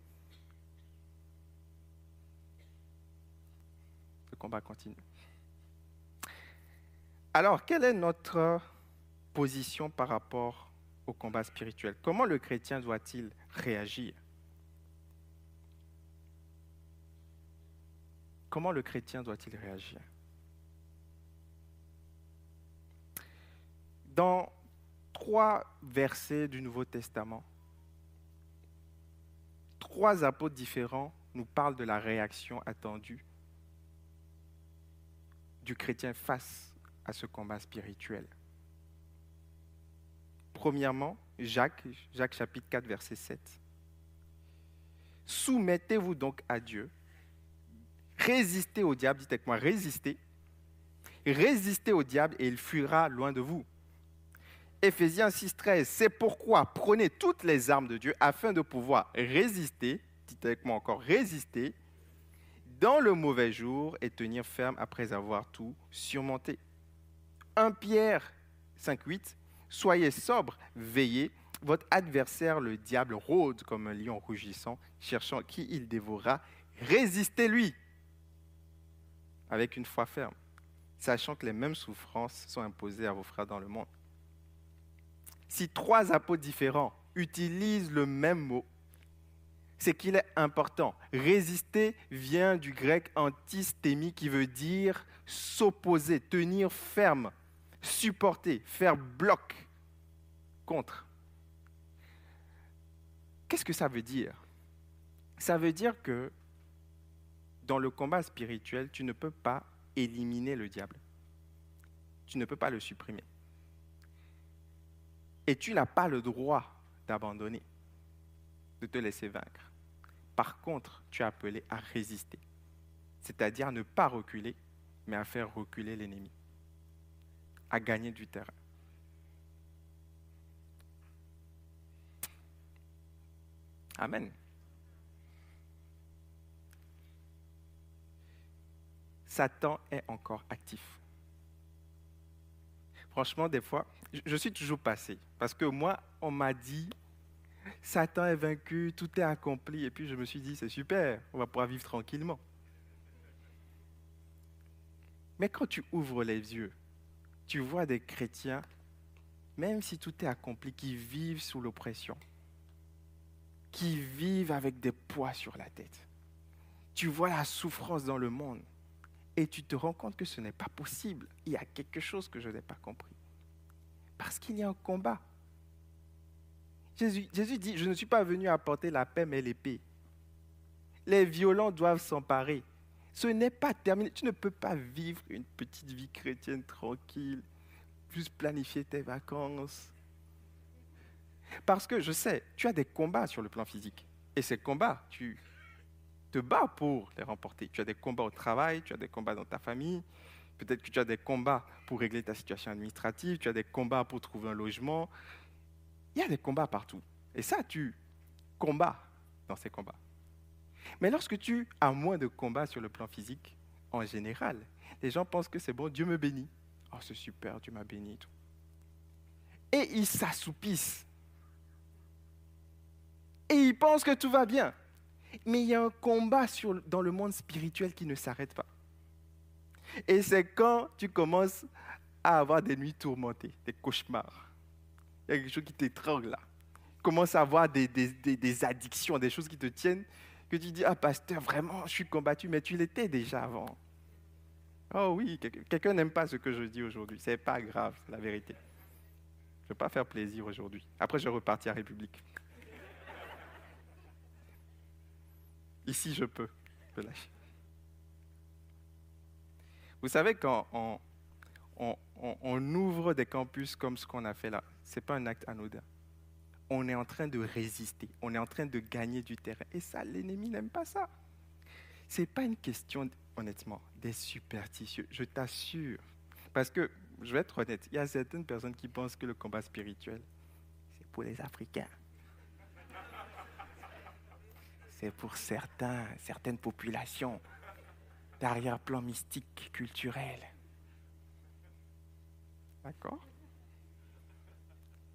Le combat continue. Alors, quelle est notre position par rapport au combat spirituel? Comment le chrétien doit-il réagir? Comment le chrétien doit-il réagir? Dans trois versets du Nouveau Testament, trois apôtres différents nous parlent de la réaction attendue du chrétien face à ce combat spirituel. Premièrement, Jacques, Jacques chapitre 4, verset 7. Soumettez-vous donc à Dieu, résistez au diable, dites avec moi, résistez, résistez au diable et il fuira loin de vous. Éphésiens 6.13, c'est pourquoi prenez toutes les armes de Dieu afin de pouvoir résister, dites avec moi encore, résister dans le mauvais jour et tenir ferme après avoir tout surmonté. 1 Pierre 5.8, soyez sobre, veillez, votre adversaire le diable rôde comme un lion rougissant, cherchant qui il dévorera, résistez-lui avec une foi ferme, sachant que les mêmes souffrances sont imposées à vos frères dans le monde si trois apôtres différents utilisent le même mot, c'est qu'il est important. Résister vient du grec antistémie qui veut dire s'opposer, tenir ferme, supporter, faire bloc contre. Qu'est-ce que ça veut dire? Ça veut dire que dans le combat spirituel, tu ne peux pas éliminer le diable. Tu ne peux pas le supprimer. Et tu n'as pas le droit d'abandonner, de te laisser vaincre. Par contre, tu es appelé à résister, c'est-à-dire ne pas reculer, mais à faire reculer l'ennemi, à gagner du terrain. Amen. Satan est encore actif. Franchement, des fois, je suis toujours passé. Parce que moi, on m'a dit, Satan est vaincu, tout est accompli. Et puis je me suis dit, c'est super, on va pouvoir vivre tranquillement. Mais quand tu ouvres les yeux, tu vois des chrétiens, même si tout est accompli, qui vivent sous l'oppression, qui vivent avec des poids sur la tête. Tu vois la souffrance dans le monde et tu te rends compte que ce n'est pas possible. Il y a quelque chose que je n'ai pas compris. Parce qu'il y a un combat. Jésus, dit, je ne suis pas venu apporter la paix, mais l'épée. Les violents doivent s'emparer. Ce n'est pas terminé. Tu ne peux pas vivre une petite vie chrétienne tranquille, juste planifier tes vacances. Parce que je sais, tu as des combats sur le plan physique. Et ces combats, tu te bats pour les remporter. Tu as des combats au travail, tu as des combats dans ta famille, Peut-être que tu as des combats pour régler ta situation administrative, tu as des combats pour trouver un logement. Il y a des combats partout. Et ça, tu combats dans ces combats. Mais lorsque tu as moins de combats sur le plan physique, en général, les gens pensent que c'est bon, Dieu me bénit. Oh, c'est super, Dieu m'a béni. Tout. Et ils s'assoupissent. Et ils pensent que tout va bien. Mais il y a un combat sur, dans le monde spirituel qui ne s'arrête pas. Et c'est quand tu commences à avoir des nuits tourmentées, des cauchemars. Il y a quelque chose qui t'étrangle là. Tu commences à avoir des, addictions, des choses qui te tiennent, que tu dis, ah pasteur, vraiment, je suis combattu, mais tu l'étais déjà avant. Oh oui, quelqu'un n'aime pas ce que je dis aujourd'hui. C'est pas grave, la vérité. Je ne vais pas faire plaisir aujourd'hui. Après, je repartis à République. Ici, je peux. Vous savez, quand on, on, ouvre des campus comme ce qu'on a fait là, ce n'est pas un acte anodin. On est en train de résister, on est en train de gagner du terrain. Et ça, l'ennemi n'aime pas ça. Ce n'est pas une question, honnêtement, des superstitieux, je t'assure. Parce que, je vais être honnête, il y a certaines personnes qui pensent que le combat spirituel, c'est pour les Africains. C'est pour certains, certaines populations d'arrière-plan mystique, culturel. D'accord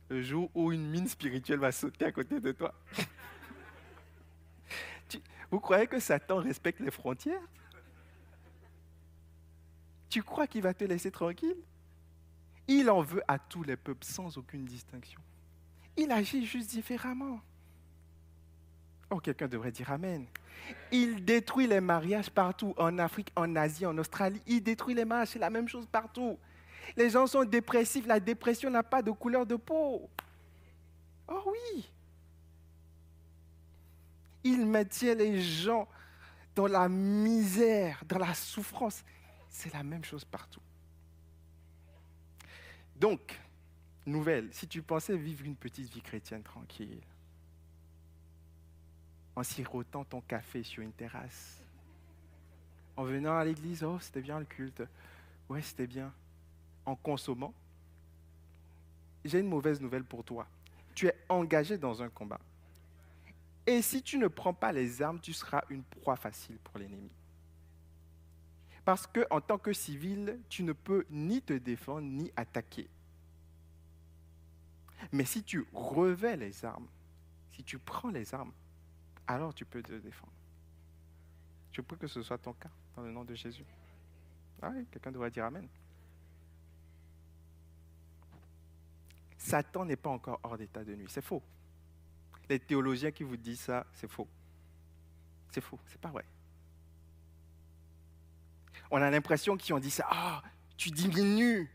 Le jour où une mine spirituelle va sauter à côté de toi. (laughs) vous croyez que Satan respecte les frontières? Tu crois qu'il va te laisser tranquille? Il en veut à tous les peuples sans aucune distinction. Il agit juste différemment. Oh, quelqu'un devrait dire Amen. Il détruit les mariages partout, en Afrique, en Asie, en Australie. Il détruit les mariages, c'est la même chose partout. Les gens sont dépressifs, la dépression n'a pas de couleur de peau. Oh oui. Il maintient les gens dans la misère, dans la souffrance. C'est la même chose partout. Donc, nouvelle, si tu pensais vivre une petite vie chrétienne tranquille, en sirotant ton café sur une terrasse, en venant à l'église, oh, c'était bien le culte, ouais, c'était bien, en consommant, j'ai une mauvaise nouvelle pour toi. Tu es engagé dans un combat. Et si tu ne prends pas les armes, tu seras une proie facile pour l'ennemi. Parce que en tant que civil, tu ne peux ni te défendre ni attaquer. Mais si tu revais les armes, si tu prends les armes, alors tu peux te défendre. Je prie que ce soit ton cas dans le nom de Jésus. Ah oui, quelqu'un devrait dire Amen. Satan n'est pas encore hors d'état de nuit. C'est faux. Les théologiens qui vous disent ça, c'est faux. C'est faux, c'est pas vrai. On a l'impression qu'ils ont dit ça. Ah, tu diminues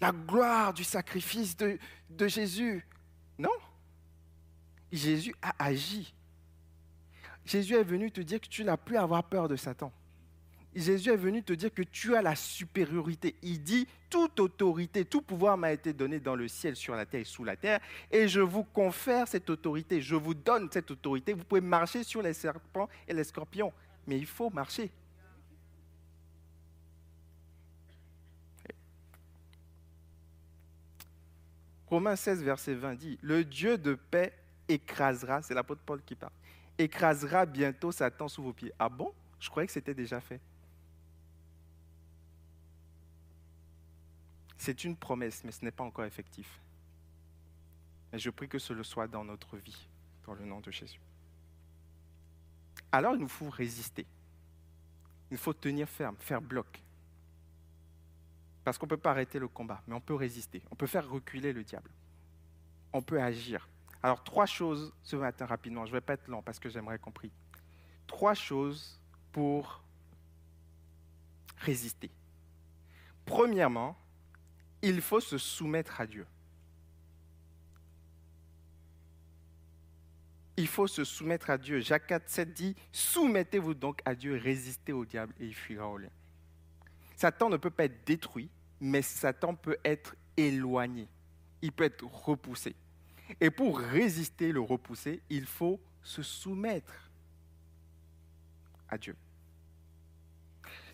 la gloire du sacrifice de, de Jésus. Non. Jésus a agi. Jésus est venu te dire que tu n'as plus à avoir peur de Satan. Jésus est venu te dire que tu as la supériorité. Il dit, toute autorité, tout pouvoir m'a été donné dans le ciel, sur la terre et sous la terre, et je vous confère cette autorité, je vous donne cette autorité. Vous pouvez marcher sur les serpents et les scorpions, mais il faut marcher. Romains 16, verset 20 dit, le Dieu de paix écrasera, c'est l'apôtre Paul qui parle, écrasera bientôt Satan sous vos pieds. Ah bon? Je croyais que c'était déjà fait. C'est une promesse, mais ce n'est pas encore effectif. Et je prie que ce le soit dans notre vie, dans le nom de Jésus. Alors il nous faut résister. Il faut tenir ferme, faire bloc. Parce qu'on ne peut pas arrêter le combat, mais on peut résister. On peut faire reculer le diable. On peut agir. Alors trois choses ce matin rapidement. Je ne vais pas être lent parce que j'aimerais compris. Trois choses pour résister. Premièrement, il faut se soumettre à Dieu. Il faut se soumettre à Dieu. Jacques 4, 7 dit, soumettez-vous donc à Dieu, résistez au diable et il fuira au lieu. Satan ne peut pas être détruit, mais Satan peut être éloigné. Il peut être repoussé. Et pour résister, le repousser, il faut se soumettre à Dieu.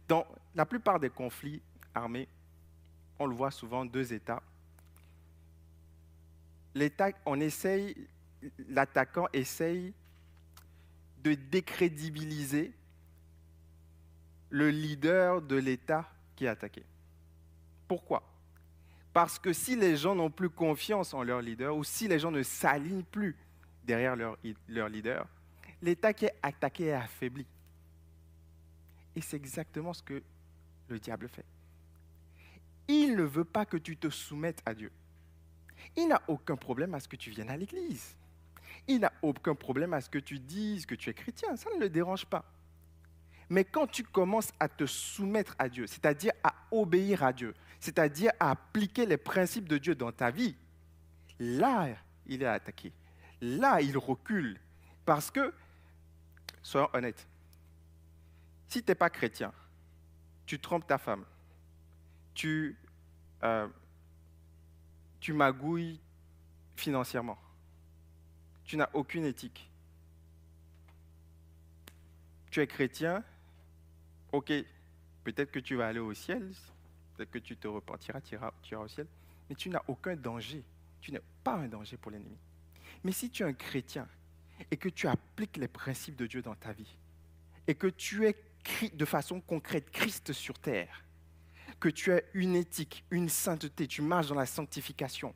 Dans la plupart des conflits armés, on le voit souvent, deux États. L'État, on essaye, l'attaquant essaye de décrédibiliser le leader de l'État qui est attaqué. Pourquoi? Parce que si les gens n'ont plus confiance en leur leader ou si les gens ne s'alignent plus derrière leur, leader, l'État qui est attaqué est affaibli. Et c'est exactement ce que le diable fait. Il ne veut pas que tu te soumettes à Dieu. Il n'a aucun problème à ce que tu viennes à l'église. Il n'a aucun problème à ce que tu dises que tu es chrétien. Ça ne le dérange pas. Mais quand tu commences à te soumettre à Dieu, c'est-à-dire à obéir à Dieu, c'est-à-dire à appliquer les principes de Dieu dans ta vie, là, il est attaqué. Là, il recule. Parce que, soyons honnêtes, si tu n'es pas chrétien, tu trompes ta femme, tu, euh, tu magouilles financièrement, tu n'as aucune éthique. Tu es chrétien, ok, peut-être que tu vas aller au ciel, peut-être que tu te repentiras, tu iras, au ciel, mais tu n'as aucun danger. Tu n'es pas un danger pour l'ennemi. Mais si tu es un chrétien et que tu appliques les principes de Dieu dans ta vie, et que tu es de façon concrète Christ sur terre, que tu as une éthique, une sainteté, tu marches dans la sanctification,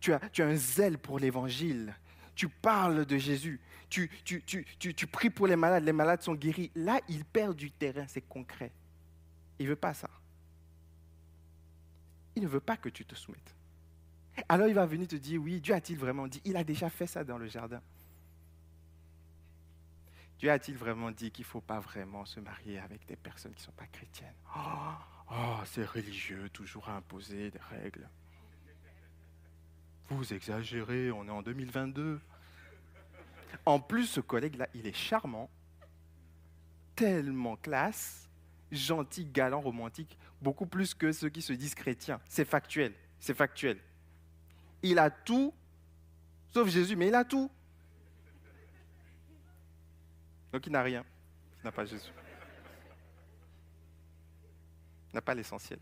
tu as un zèle pour l'évangile, tu parles de Jésus, tu, tu, pries pour les malades, les malades sont guéris. Là, il perd du terrain, c'est concret. Il ne veut pas ça. Il ne veut pas que tu te soumettes. Alors il va venir te dire, oui, Dieu a-t-il vraiment dit? Il a déjà fait ça dans le jardin. Dieu a-t-il vraiment dit qu'il ne faut pas vraiment se marier avec des personnes qui ne sont pas chrétiennes? Oh, oh c'est religieux, toujours imposer des règles. Vous exagérez, on est en 2022. En plus, ce collègue-là, il est charmant, tellement classe, gentil, galant, romantique, beaucoup plus que ceux qui se disent chrétiens. C'est factuel, c'est factuel. Il a tout, sauf Jésus, mais il a tout. Donc il n'a rien, il n'a pas Jésus. Il n'a pas l'essentiel.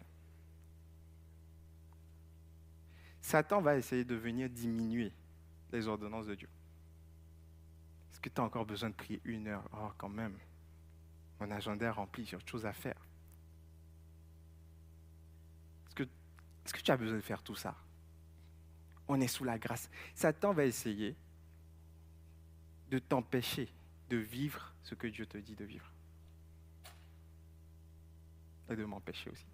Satan va essayer de venir diminuer les ordonnances de Dieu. Que tu as encore besoin de prier une heure? Oh, quand même. Mon agenda est rempli, j'ai autre chose à faire. Est-ce que, tu as besoin de faire tout ça? On est sous la grâce. Satan va essayer de t'empêcher de vivre ce que Dieu te dit de vivre. Et de m'empêcher aussi.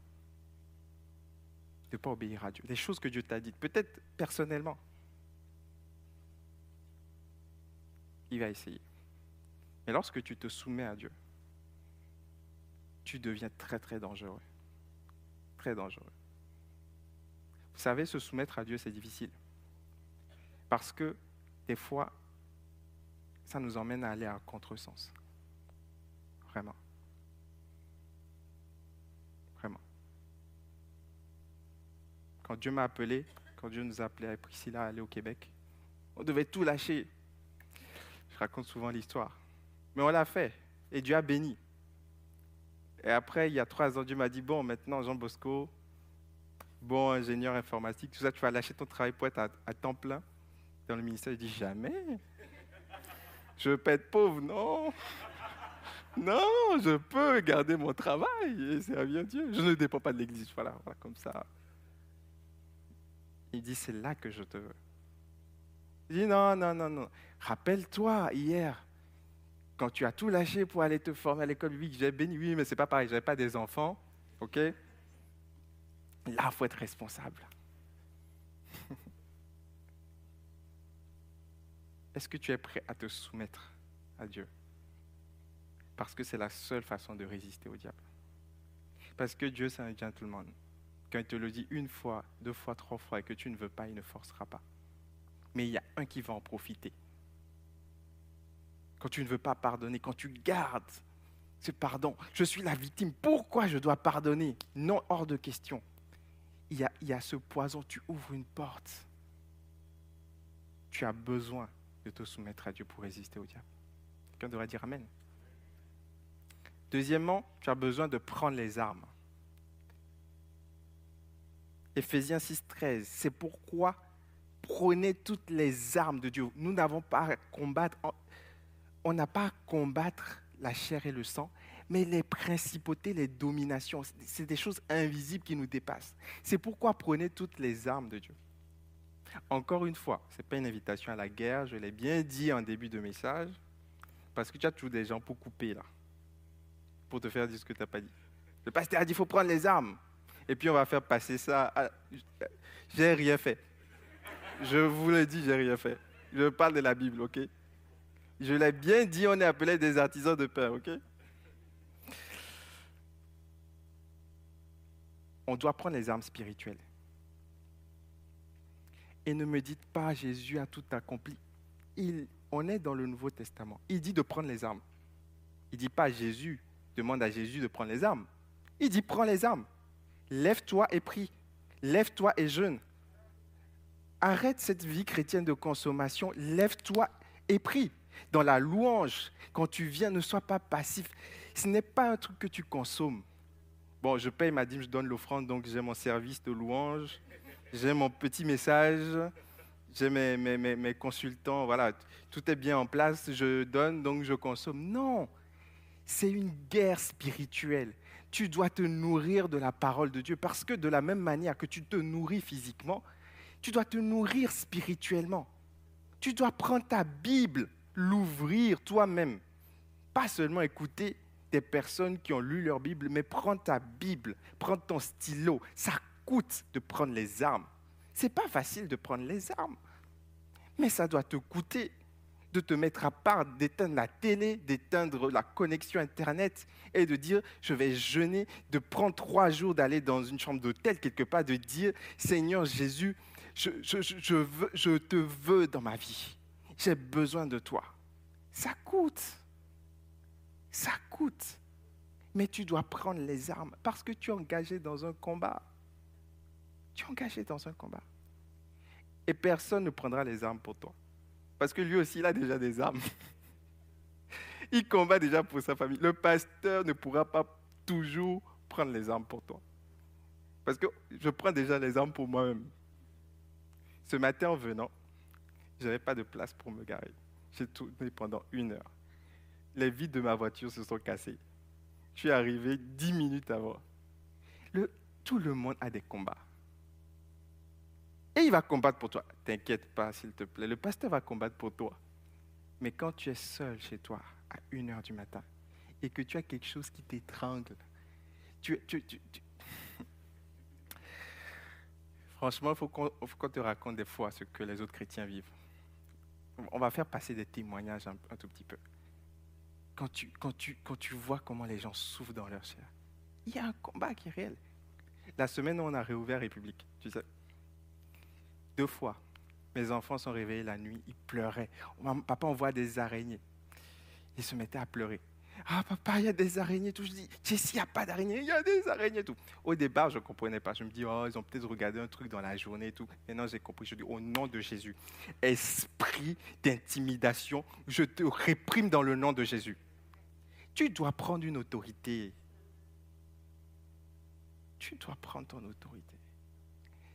De ne pas obéir à Dieu. Les choses que Dieu t'a dites, peut-être personnellement. Il va essayer. Mais lorsque tu te soumets à Dieu, tu deviens très très dangereux. Très dangereux. Vous savez, se soumettre à Dieu, c'est difficile. Parce que des fois, ça nous emmène à aller à contresens. Vraiment. Vraiment. Quand Dieu m'a appelé, quand Dieu nous a appelé à Priscilla à aller au Québec, on devait tout lâcher. Je raconte souvent l'histoire. Mais on l'a fait. Et Dieu a béni. Et après, il y a trois ans, Dieu m'a dit, bon, maintenant, Jean Bosco, bon ingénieur informatique, tout ça, tu vas lâcher ton travail pour être à, temps plein dans le ministère. Je dis, jamais. Je veux pas être pauvre, non. Non, je peux garder mon travail et servir Dieu. Je ne dépends pas de l'Église, voilà, voilà, comme ça. Il dit, c'est là que je te veux. Il dit, non, non, non, non. Rappelle-toi, hier, quand tu as tout lâché pour aller te former à l'école biblique, j'ai béni, oui, mais c'est pas pareil, je n'avais pas des enfants, ok? Là, il faut être responsable. (laughs) Est-ce que tu es prêt à te soumettre à Dieu? Parce que c'est la seule façon de résister au diable. Parce que Dieu, c'est un gentleman. Quand il te le dit une fois, deux fois, trois fois et que tu ne veux pas, il ne forcera pas. Mais il y a un qui va en profiter. Quand tu ne veux pas pardonner, quand tu gardes ce pardon, je suis la victime, pourquoi je dois pardonner? Non, hors de question. Il y, a, ce poison, tu ouvres une porte. Tu as besoin de te soumettre à Dieu pour résister au diable. Quelqu'un devrait dire Amen. Deuxièmement, tu as besoin de prendre les armes. Éphésiens 6, 13. C'est pourquoi prenez toutes les armes de Dieu. Nous n'avons pas à combattre, on n'a pas à combattre la chair et le sang, mais les principautés, les dominations. C'est des choses invisibles qui nous dépassent. C'est pourquoi prenez toutes les armes de Dieu. Encore une fois, ce n'est pas une invitation à la guerre, je l'ai bien dit en début de message, parce que tu as toujours des gens pour couper là, pour te faire dire ce que tu n'as pas dit. Le pasteur a dit il faut prendre les armes. Et puis on va faire passer ça. À... J'ai rien fait. Je vous le dis, j'ai rien fait. Je parle de la Bible, ok? Je l'ai bien dit, on est appelé des artisans de paix, ok? On doit prendre les armes spirituelles. Et ne me dites pas Jésus a tout accompli. On est dans le Nouveau Testament. Il dit de prendre les armes. Il ne dit pas Jésus, demande à Jésus de prendre les armes. Il dit prends les armes. Lève-toi et prie. Lève-toi et jeûne. Arrête cette vie chrétienne de consommation. Lève-toi et prie. Dans la louange, quand tu viens, ne sois pas passif. Ce n'est pas un truc que tu consommes. Bon, je paye ma dîme, je donne l'offrande, donc j'ai mon service de louange, j'ai mon petit message, j'ai mes, mes, mes, consultants, voilà, tout est bien en place, je donne, donc je consomme. Non, c'est une guerre spirituelle. Tu dois te nourrir de la parole de Dieu, parce que de la même manière que tu te nourris physiquement, tu dois te nourrir spirituellement. Tu dois prendre ta Bible, l'ouvrir toi-même. Pas seulement écouter des personnes qui ont lu leur Bible, mais prends ta Bible, prends ton stylo. Ça coûte de prendre les armes. C'est pas facile de prendre les armes, mais ça doit te coûter de te mettre à part, d'éteindre la télé, d'éteindre la connexion Internet et de dire, je vais jeûner, de prendre trois jours d'aller dans une chambre d'hôtel quelque part, de dire, Seigneur Jésus, je, te veux dans ma vie. J'ai besoin de toi. Ça coûte. Ça coûte. Mais tu dois prendre les armes parce que tu es engagé dans un combat. Tu es engagé dans un combat. Et personne ne prendra les armes pour toi. Parce que lui aussi, il a déjà des armes. (laughs) Il combat déjà pour sa famille. Le pasteur ne pourra pas toujours prendre les armes pour toi. Parce que je prends déjà les armes pour moi-même. Ce matin, en venant, je n'avais pas de place pour me garer. J'ai tourné pendant une heure. Les vitres de ma voiture se sont cassées. Je suis arrivé dix minutes avant. Tout le monde a des combats. Et il va combattre pour toi. T'inquiète pas, s'il te plaît. Le pasteur va combattre pour toi. Mais quand tu es seul chez toi à une heure du matin et que tu as quelque chose qui t'étrangle, tu, tu, tu, Franchement, il faut qu'on te raconte des fois ce que les autres chrétiens vivent. On va faire passer des témoignages un, tout petit peu. Quand tu, vois comment les gens souffrent dans leur chair, il y a un combat qui est réel. La semaine où on a réouvert République, tu sais, deux fois, mes enfants sont réveillés la nuit, ils pleuraient. Papa, on voit des araignées. Ils se mettaient à pleurer. Ah, papa, il y a des araignées. Tout. Je dis, Jessie, il n'y a pas d'araignées, il y a des araignées. Tout. Au départ, je ne comprenais pas. Je me dis, oh, ils ont peut-être regardé un truc dans la journée tout. Maintenant, j'ai compris. Je dis, au nom de Jésus, esprit d'intimidation, je te réprime dans le nom de Jésus. Tu dois prendre une autorité. Tu dois prendre ton autorité.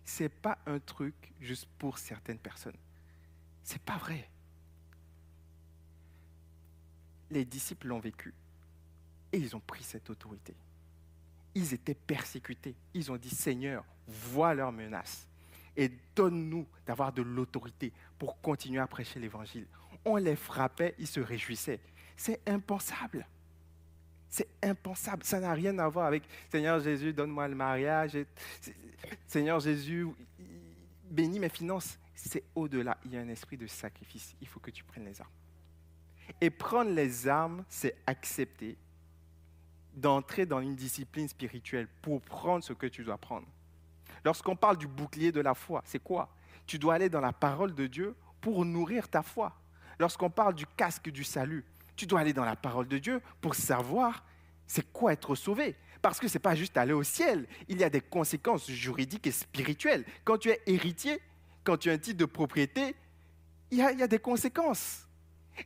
Ce n'est pas un truc juste pour certaines personnes. Ce n'est pas vrai les disciples l'ont vécu. Et ils ont pris cette autorité. Ils étaient persécutés. Ils ont dit, Seigneur, vois leurs menaces et donne-nous d'avoir de l'autorité pour continuer à prêcher l'Évangile. On les frappait, ils se réjouissaient. C'est impensable. C'est impensable. Ça n'a rien à voir avec Seigneur Jésus, donne-moi le mariage. Seigneur Jésus, bénis mes finances. C'est au-delà. Il y a un esprit de sacrifice. Il faut que tu prennes les armes. Et prendre les armes, c'est accepter d'entrer dans une discipline spirituelle pour prendre ce que tu dois prendre. Lorsqu'on parle du bouclier de la foi, c'est quoi? Tu dois aller dans la parole de Dieu pour nourrir ta foi. Lorsqu'on parle du casque du salut, tu dois aller dans la parole de Dieu pour savoir c'est quoi être sauvé. Parce que ce n'est pas juste aller au ciel, il y a des conséquences juridiques et spirituelles. Quand tu es héritier, quand tu as un titre de propriété, il y a, il y a des conséquences.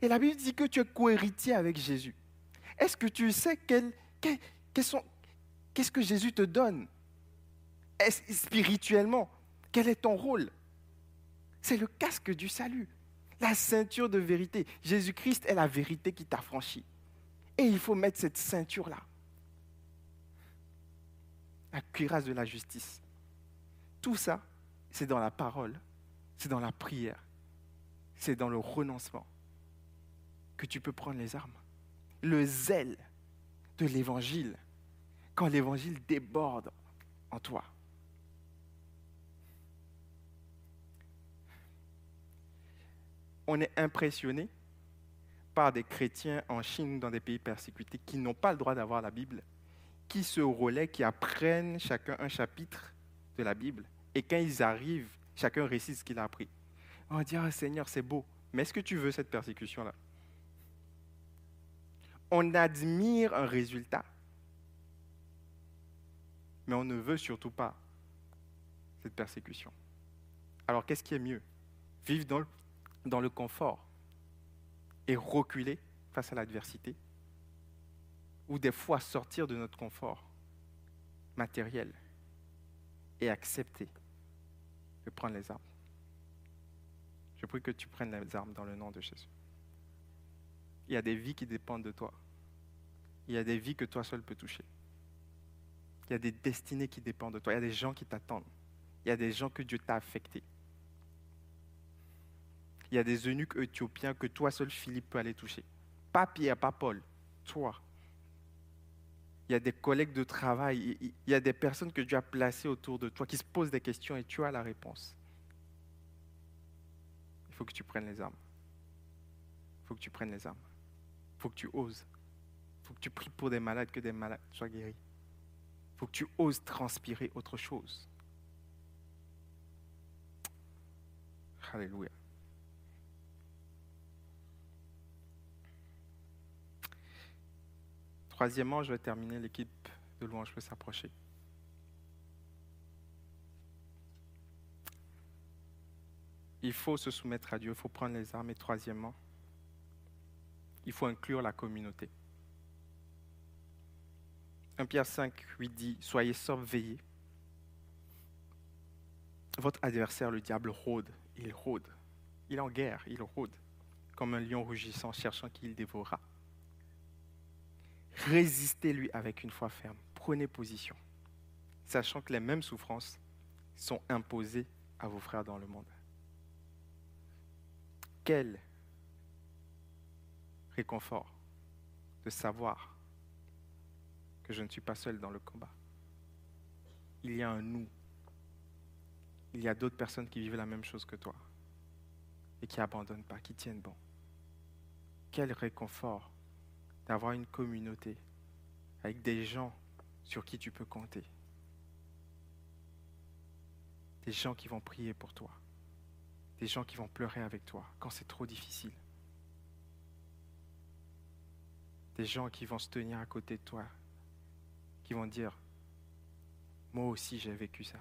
Et la Bible dit que tu es cohéritier avec Jésus. Est-ce que tu sais qu'est-ce que Jésus te donne? Spirituellement, quel est ton rôle? C'est le casque du salut, la ceinture de vérité. Jésus-Christ est la vérité qui t'a franchi. Et il faut mettre cette ceinture-là. La cuirasse de la justice. Tout ça, c'est dans la parole, c'est dans la prière, c'est dans le renoncement que tu peux prendre les armes. Le zèle de l'évangile, quand l'évangile déborde en toi. On est impressionné par des chrétiens en Chine, dans des pays persécutés, qui n'ont pas le droit d'avoir la Bible, qui se relaient, qui apprennent chacun un chapitre de la Bible. Et quand ils arrivent Chacun récite ce qu'il a appris. On dit, ah, Seigneur, c'est beau. Mais est-ce que tu veux cette persécution-là? On admire un résultat, mais on ne veut surtout pas cette persécution. Alors qu'est-ce qui est mieux? Vivre dans le, dans le confort et reculer face à l'adversité ou des fois sortir de notre confort matériel et accepter de prendre les armes? Je prie que tu prennes les armes dans le nom de Jésus. Il y a des vies qui dépendent de toi. Il y a des vies que toi seul peux toucher. Il y a des destinées qui dépendent de toi. Il y a des gens qui t'attendent. Il y a des gens que Dieu t'a affectés. Il y a des eunuques éthiopiens que toi seul, Philippe, peut aller toucher. Pas Pierre, pas Paul, toi. Il y a des collègues de travail, il y a des personnes que Dieu a placées autour de toi qui se posent des questions et tu as la réponse. Il faut que tu prennes les armes. Il faut que tu prennes les armes. Faut que tu oses. Faut que tu pries pour des malades, que des malades soient guéris. Faut que tu oses transpirer autre chose. Alléluia. Troisièmement, je vais terminer, l'équipe de louange peut s'approcher. Il faut se soumettre à Dieu, il faut prendre les armes. Et troisièmement, il faut inclure la communauté. 1 Pierre 5, 8 dit, Soyez sobres, veillez. Votre adversaire, le diable, rôde, il rôde. Il est en guerre, il rôde, comme un lion rugissant, cherchant qui il dévorera. Résistez-lui avec une foi ferme. Prenez position, sachant que les mêmes souffrances sont imposées à vos frères dans le monde. Quel réconfort de savoir que je ne suis pas seul dans le combat. Il y a un nous. Il y a d'autres personnes qui vivent la même chose que toi et qui n'abandonnent pas, qui tiennent bon. Quel réconfort d'avoir une communauté avec des gens sur qui tu peux compter. Des gens qui vont prier pour toi. Des gens qui vont pleurer avec toi quand c'est trop difficile. Des gens qui vont se tenir à côté de toi, qui vont dire, moi aussi j'ai vécu ça.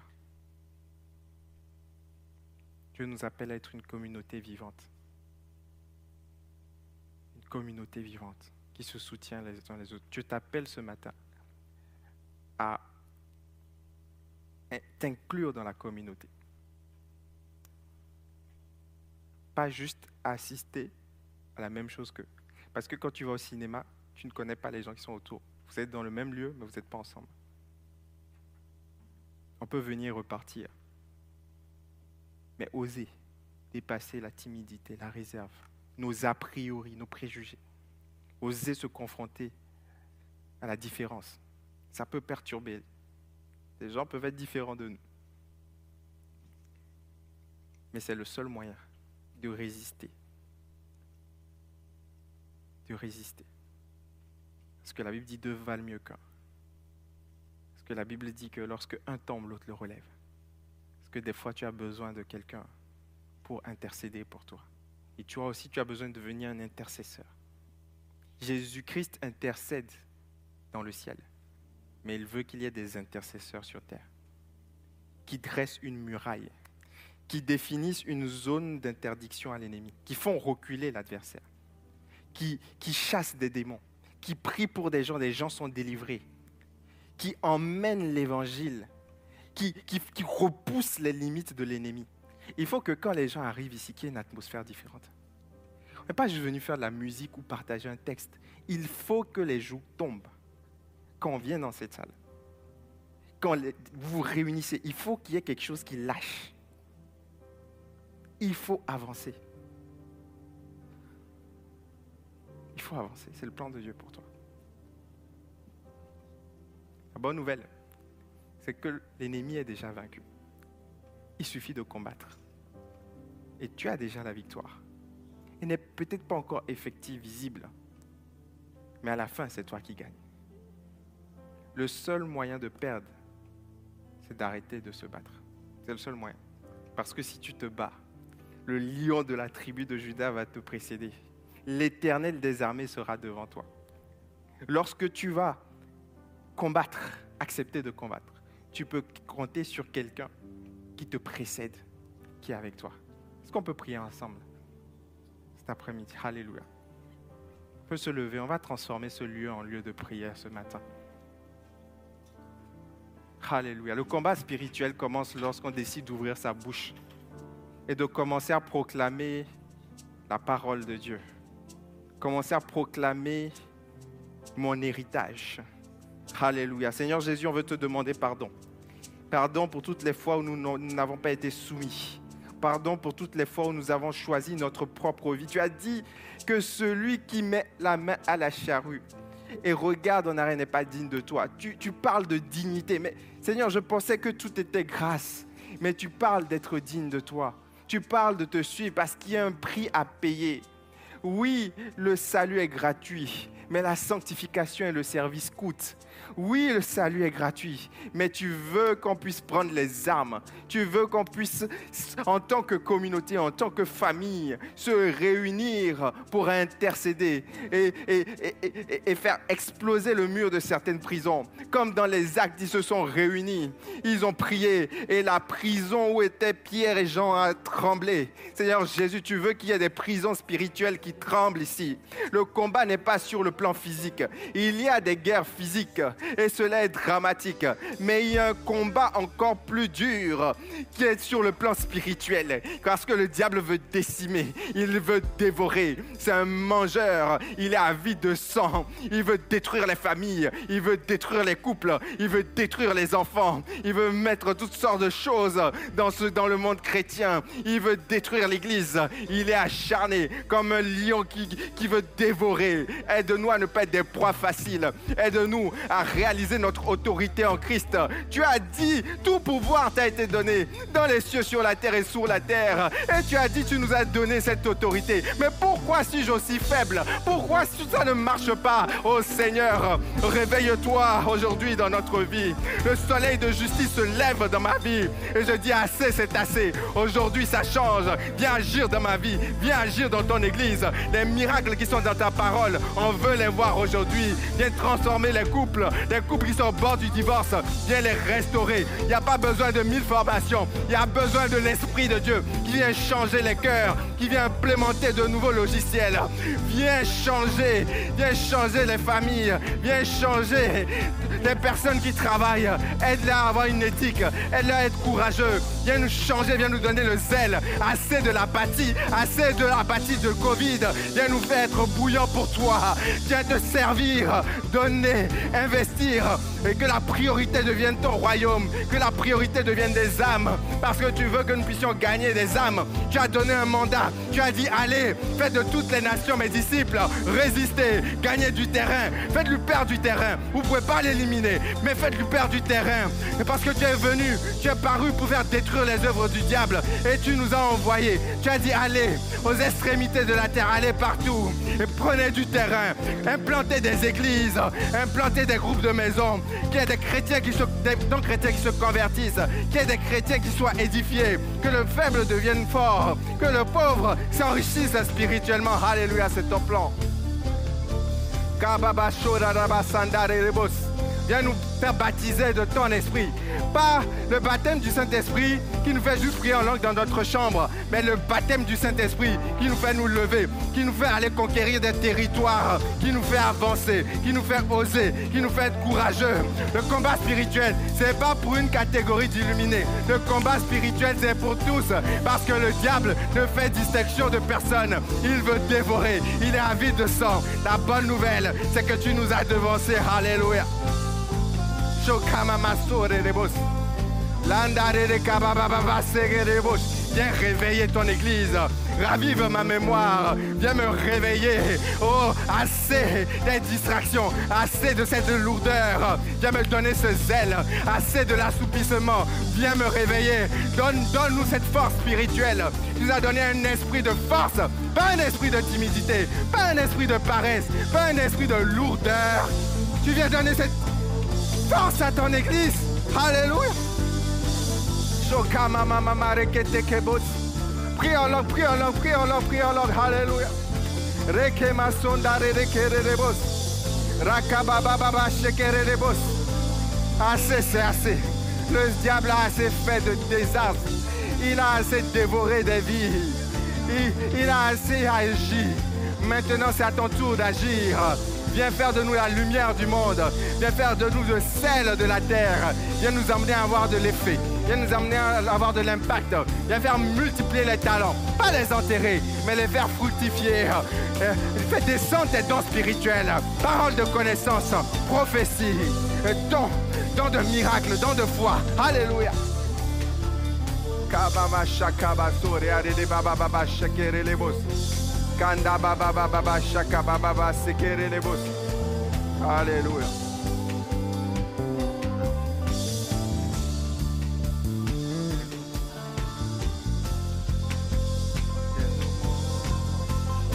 Dieu nous appelle à être une communauté vivante. Une communauté vivante qui se soutient les uns les autres. Dieu t'appelle ce matin à t'inclure dans la communauté. Pas juste assister à la même chose qu'eux. Parce que quand tu vas au cinéma, tu ne connais pas les gens qui sont autour. Vous êtes dans le même lieu, mais vous n'êtes pas ensemble. On peut venir repartir. Mais oser dépasser la timidité, la réserve, nos a priori, nos préjugés oser se confronter à la différence. Ça peut perturber. Les gens peuvent être différents de nous. Mais c'est le seul moyen de résister. De résister. Parce que la Bible dit deux valent mieux qu'un. Parce que la Bible dit que lorsque un tombe, l'autre le relève. Parce que des fois, tu as besoin de quelqu'un pour intercéder pour toi? Et toi aussi, tu as besoin de devenir un intercesseur. Jésus-Christ intercède dans le ciel, mais il veut qu'il y ait des intercesseurs sur terre, qui dressent une muraille, qui définissent une zone d'interdiction à l'ennemi, qui font reculer l'adversaire, qui chassent des démons, qui prient pour des gens, des gens sont délivrés, qui emmènent l'évangile, qui, qui, les limites de l'ennemi. Il faut que quand les gens arrivent ici, qu'il y ait une atmosphère différente n'est pas juste venu faire de la musique ou partager un texte. Il faut que les joues tombent quand on vient dans cette salle. Quand vous vous réunissez, il faut qu'il y ait quelque chose qui lâche. Il faut avancer. Faut avancer. C'est le plan de Dieu pour toi. La bonne nouvelle, c'est que l'ennemi est déjà vaincu. Il suffit de combattre. Et tu as déjà la victoire elle n'est peut-être pas encore effective, visible. Mais à la fin, c'est toi qui gagnes. Le seul moyen de perdre, c'est d'arrêter de se battre. C'est le seul moyen. Parce que si tu te bats, le lion de la tribu de Judas va te précéder. L'éternel des armées sera devant toi. Lorsque tu vas combattre, accepter de combattre, tu peux compter sur quelqu'un qui te précède, qui est avec toi. Est-ce qu'on peut prier ensemble cet après-midi? Alléluia. On peut se lever, on va transformer ce lieu en lieu de prière ce matin. Alléluia. Le combat spirituel commence lorsqu'on décide d'ouvrir sa bouche et de commencer à proclamer la parole de Dieu. Commencer à proclamer mon héritage. Alléluia. Seigneur Jésus, on veut te demander pardon. Pardon pour toutes les fois où nous n'avons pas été soumis. Pardon pour toutes les fois où nous avons choisi notre propre vie. Tu as dit que celui qui met la main à la charrue et regarde en arrière n'est pas digne de toi. Tu, tu parles de dignité. Mais Seigneur, je pensais que tout était grâce. Mais tu parles d'être digne de toi. Tu parles de te suivre parce qu'il y a un prix à payer. Oui, le salut est gratuit, mais la sanctification et le service coûtent. Oui, le salut est gratuit, mais tu veux qu'on puisse prendre les armes. Tu veux qu'on puisse, en tant que communauté, en tant que famille, se réunir pour intercéder et, faire exploser le mur de certaines prisons. Comme dans les actes, ils se sont réunis, ils ont prié et la prison où étaient Pierre et Jean a tremblé. Seigneur Jésus, tu veux qu'il y ait des prisons spirituelles qui tremblent ici. Le combat n'est pas sur le plan physique. Il y a des guerres physiques et cela est dramatique. Mais il y a un combat encore plus dur qui est sur le plan spirituel. Parce que le diable veut décimer, il veut dévorer. C'est un mangeur, il est avide de sang. Il veut détruire les familles, il veut détruire les couples, il veut détruire les enfants. Il veut mettre toutes sortes de choses dans le monde chrétien. Il veut détruire l'Église. Il est acharné comme un lion qui, qui veut dévorer. Aide-nous à ne pas être des proies faciles. Aide-nous à réaliser notre autorité en Christ. Tu as dit, tout pouvoir t'a été donné dans les cieux, sur la terre et sous la terre. Et tu as dit, tu nous as donné cette autorité. Mais pourquoi suis-je aussi faible? Pourquoi ça ne marche pas? Oh Seigneur, réveille-toi aujourd'hui dans notre vie. Le soleil de justice se lève dans ma vie. Et je dis, assez, c'est assez. Aujourd'hui, ça change. Viens agir dans ma vie. Viens agir dans ton église. Les miracles qui sont dans ta parole, on veut les voir aujourd'hui. Viens transformer les couples, les couples qui sont au bord du divorce, viens les restaurer. Il n'y a pas besoin de mille formations. Il y a besoin de l'Esprit de Dieu qui vient changer les cœurs, qui vient implémenter de nouveaux logiciels. Viens changer, viens changer les familles, viens changer les personnes qui travaillent. Aide-les à avoir une éthique, aide-les à être courageux. Viens nous changer, viens nous donner le zèle. Assez de l'apathie, assez de l'apathie de Covid. Viens nous faire être bouillant pour toi. Viens te servir, donner, investir 死 et que la priorité devienne ton royaume, que la priorité devienne des âmes, parce que tu veux que nous puissions gagner des âmes. Tu as donné un mandat, tu as dit allez, faites de toutes les nations mes disciples, résistez, gagnez du terrain, faites-lui perdre du terrain. Vous ne pouvez pas l'éliminer, mais faites-lui perdre du terrain. Parce que tu es venu, tu es paru pour faire détruire les œuvres du diable. Et tu nous as envoyés. Tu as dit allez aux extrémités de la terre, allez partout. Et prenez du terrain, implantez des églises, implantez des groupes de maisons, qu'il y ait des chrétiens qui se, des, chrétiens qui se convertissent, qu'il y ait des chrétiens qui soient édifiés, que le faible devienne fort, que le pauvre s'enrichisse spirituellement. Alléluia, c'est ton plan. Viens nous faire baptiser de ton esprit. Pas le baptême du Saint-Esprit qui nous fait juste prier en langue dans notre chambre, mais le baptême du Saint-Esprit qui nous fait nous lever, qui nous fait aller conquérir des territoires, qui nous fait avancer, qui nous fait oser, qui nous fait être courageux. Le combat spirituel, c'est pas pour une catégorie d'illuminés. Le combat spirituel, c'est pour tous, parce que le diable ne fait distinction de personne. Il veut dévorer, il est avide de sang. La bonne nouvelle, c'est que tu nous as devancés. Alléluia. Viens réveiller ton église. Ravive ma mémoire. Viens me réveiller. Oh, assez des distractions. Assez de cette lourdeur. Viens me donner ce zèle. Assez de l'assoupissement. Viens me réveiller. Donne, donne-nous cette force spirituelle. Tu nous as donné un esprit de force. Pas un esprit de timidité. Pas un esprit de paresse. Pas un esprit de lourdeur. Tu viens donner cette force à ton église. Alléluia. Prie en langue, prie en langue, prie en langue, prie en langue. Alléluia. Reke masonda reke rebos. Rakababa shekere rebos. Assez, c'est assez. Le diable a assez fait de désastres. Il a assez dévoré des vies. Il, il a assez agi. Maintenant, c'est à ton tour d'agir. Viens faire de nous la lumière du monde. Viens faire de nous le sel de la terre. Viens nous amener à avoir de l'effet. Viens nous amener à avoir de l'impact. Viens faire multiplier les talents. Pas les enterrer, mais les faire fructifier. Euh, Fais descendre tes dons spirituels. Paroles de connaissance, prophétie, dons, dons de miracles, dons de foi. Alléluia. Kanda baba baba baba shakaba baba sekere lebos. Alléluia.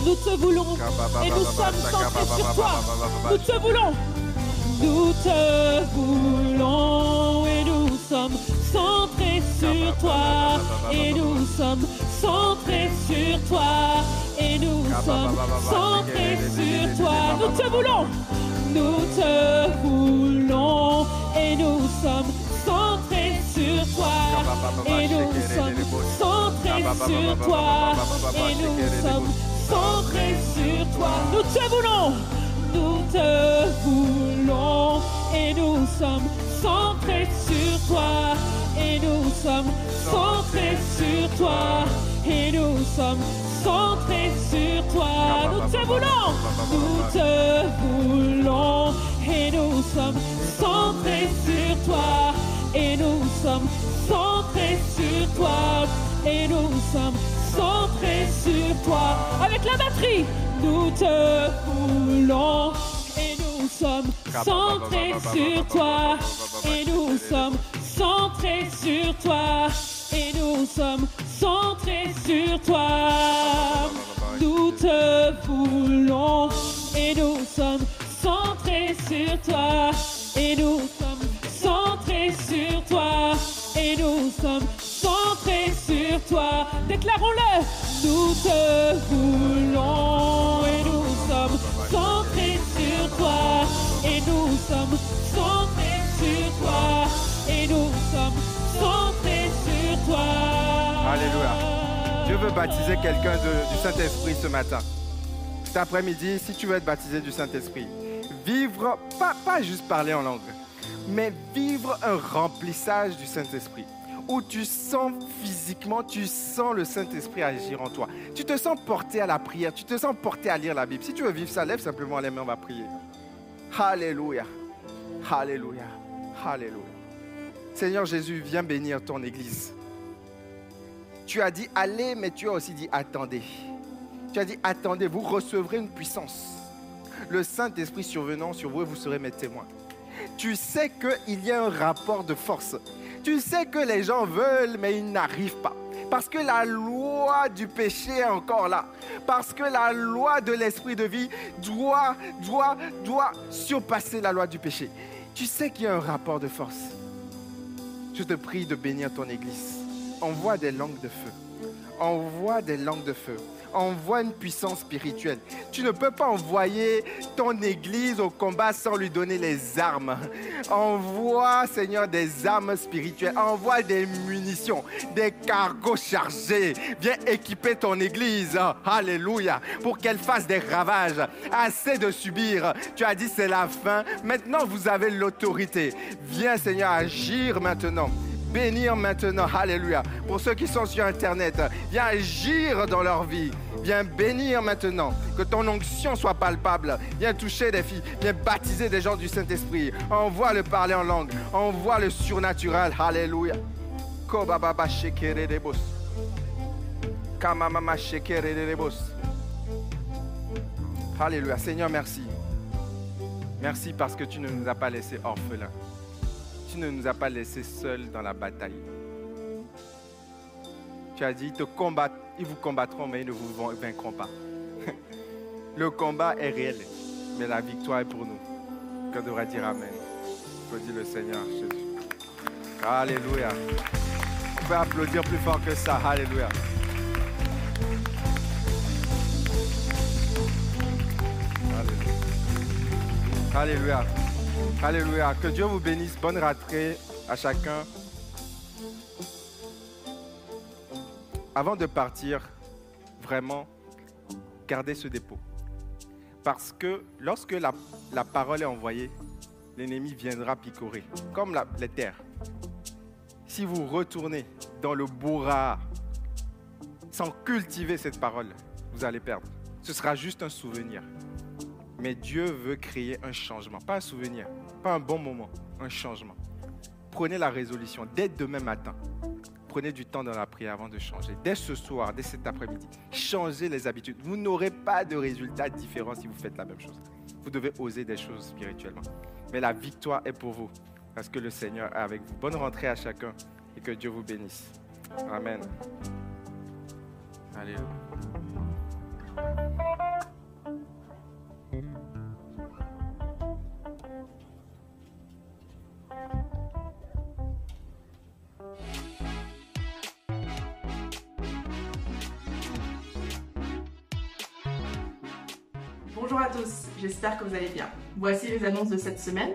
Nous te voulons et nous sommes centrés sur toi. Nous te voulons. Nous te voulons et nous sommes centrés sur toi. Et nous sommes centrés sur toi. Et nous sommes centrés sur toi. Nous te voulons. Nous te voulons et nous sommes centrés sur toi. Et nous sommes centrés sur toi. Et nous sommes centrés sur toi. Nous te voulons. Nous te voulons et nous sommes centrés sur toi. Et nous sommes centrés sur toi. Et nous sommes centrés sur toi. Nous te voulons. Nous te voulons et nous sommes centrés sur toi. Et nous sommes centrés sur toi. Et nous sommes centrés sur toi. Avec la batterie, nous te voulons. Et nous sommes centrés sur toi. Et nous sommes centrés sur toi. Et nous sommes centrés sur toi. Nous te voulons. Et nous sommes centrés sur toi. Et nous sommes centrés sur toi. Et nous sommes centrés sur toi. Déclarons-le. Nous te voulons. Et nous sommes centrés sur toi. Et nous sommes centrés sur toi. Et nous sommes centrés sur toi. Alléluia. Dieu veut baptiser quelqu'un du Saint-Esprit ce matin. Cet après-midi, si tu veux être baptisé du Saint-Esprit, vivre, pas, pas juste parler en langue, mais vivre un remplissage du Saint-Esprit. Où tu sens physiquement, tu sens le Saint-Esprit agir en toi. Tu te sens porté à la prière, tu te sens porté à lire la Bible. Si tu veux vivre ça, lève simplement les mains, on va prier. Alléluia. Alléluia. Alléluia. Seigneur Jésus, viens bénir ton Église. Tu as dit allez, mais tu as aussi dit attendez. Tu as dit attendez, vous recevrez une puissance. Le Saint-Esprit survenant sur vous et vous serez mes témoins. Tu sais qu'il y a un rapport de force. Tu sais que les gens veulent, mais ils n'arrivent pas. Parce que la loi du péché est encore là. Parce que la loi de l'esprit de vie doit, doit, doit surpasser la loi du péché. Tu sais qu'il y a un rapport de force. Je te prie de bénir ton Église. Envoie des langues de feu. Envoie des langues de feu. Envoie une puissance spirituelle. Tu ne peux pas envoyer ton Église au combat sans lui donner les armes. Envoie, Seigneur, des armes spirituelles. Envoie des munitions, des cargos chargés. Viens équiper ton Église. Alléluia. Pour qu'elle fasse des ravages. Assez de subir. Tu as dit c'est la fin. Maintenant, vous avez l'autorité. Viens, Seigneur, agir maintenant bénir maintenant. Alléluia. Pour ceux qui sont sur Internet, viens agir dans leur vie. Viens bénir maintenant. Que ton onction soit palpable. Viens toucher des filles. Viens baptiser des gens du Saint-Esprit. Envoie le parler en langue. Envoie le surnaturel. Alléluia. Debos. Alléluia. Seigneur, merci. Merci parce que tu ne nous as pas laissés orphelins ne nous as pas laissés seuls dans la bataille. Tu as dit, ils, te combattent, ils vous combattront, mais ils ne vous vaincront pas. (laughs) Le combat est réel, mais la victoire est pour nous. Qu'on devrait dire Amen? Applaudis le Seigneur Jésus. Alléluia. pouvez applaudir plus fort que ça. Alléluia. Alléluia. Que Dieu vous bénisse. Bonne rentrée à chacun. Avant de partir, vraiment, gardez ce dépôt. Parce que lorsque la, parole est envoyée, l'ennemi viendra picorer, comme les terres. Si vous retournez dans le bourra sans cultiver cette parole, vous allez perdre. Ce sera juste un souvenir. Mais Dieu veut créer un changement, pas un souvenir, pas un bon moment, un changement. Prenez la résolution dès demain matin. Prenez du temps dans la prière avant de changer. Dès ce soir, dès cet après-midi, changez les habitudes. Vous n'aurez pas de résultats différents si vous faites la même chose. Vous devez oser des choses spirituellement. Mais la victoire est pour vous parce que le Seigneur est avec vous. Bonne rentrée à chacun et que Dieu vous bénisse. Amen. Alléluia. Bonjour à tous, j'espère que vous allez bien. Voici les annonces de cette semaine.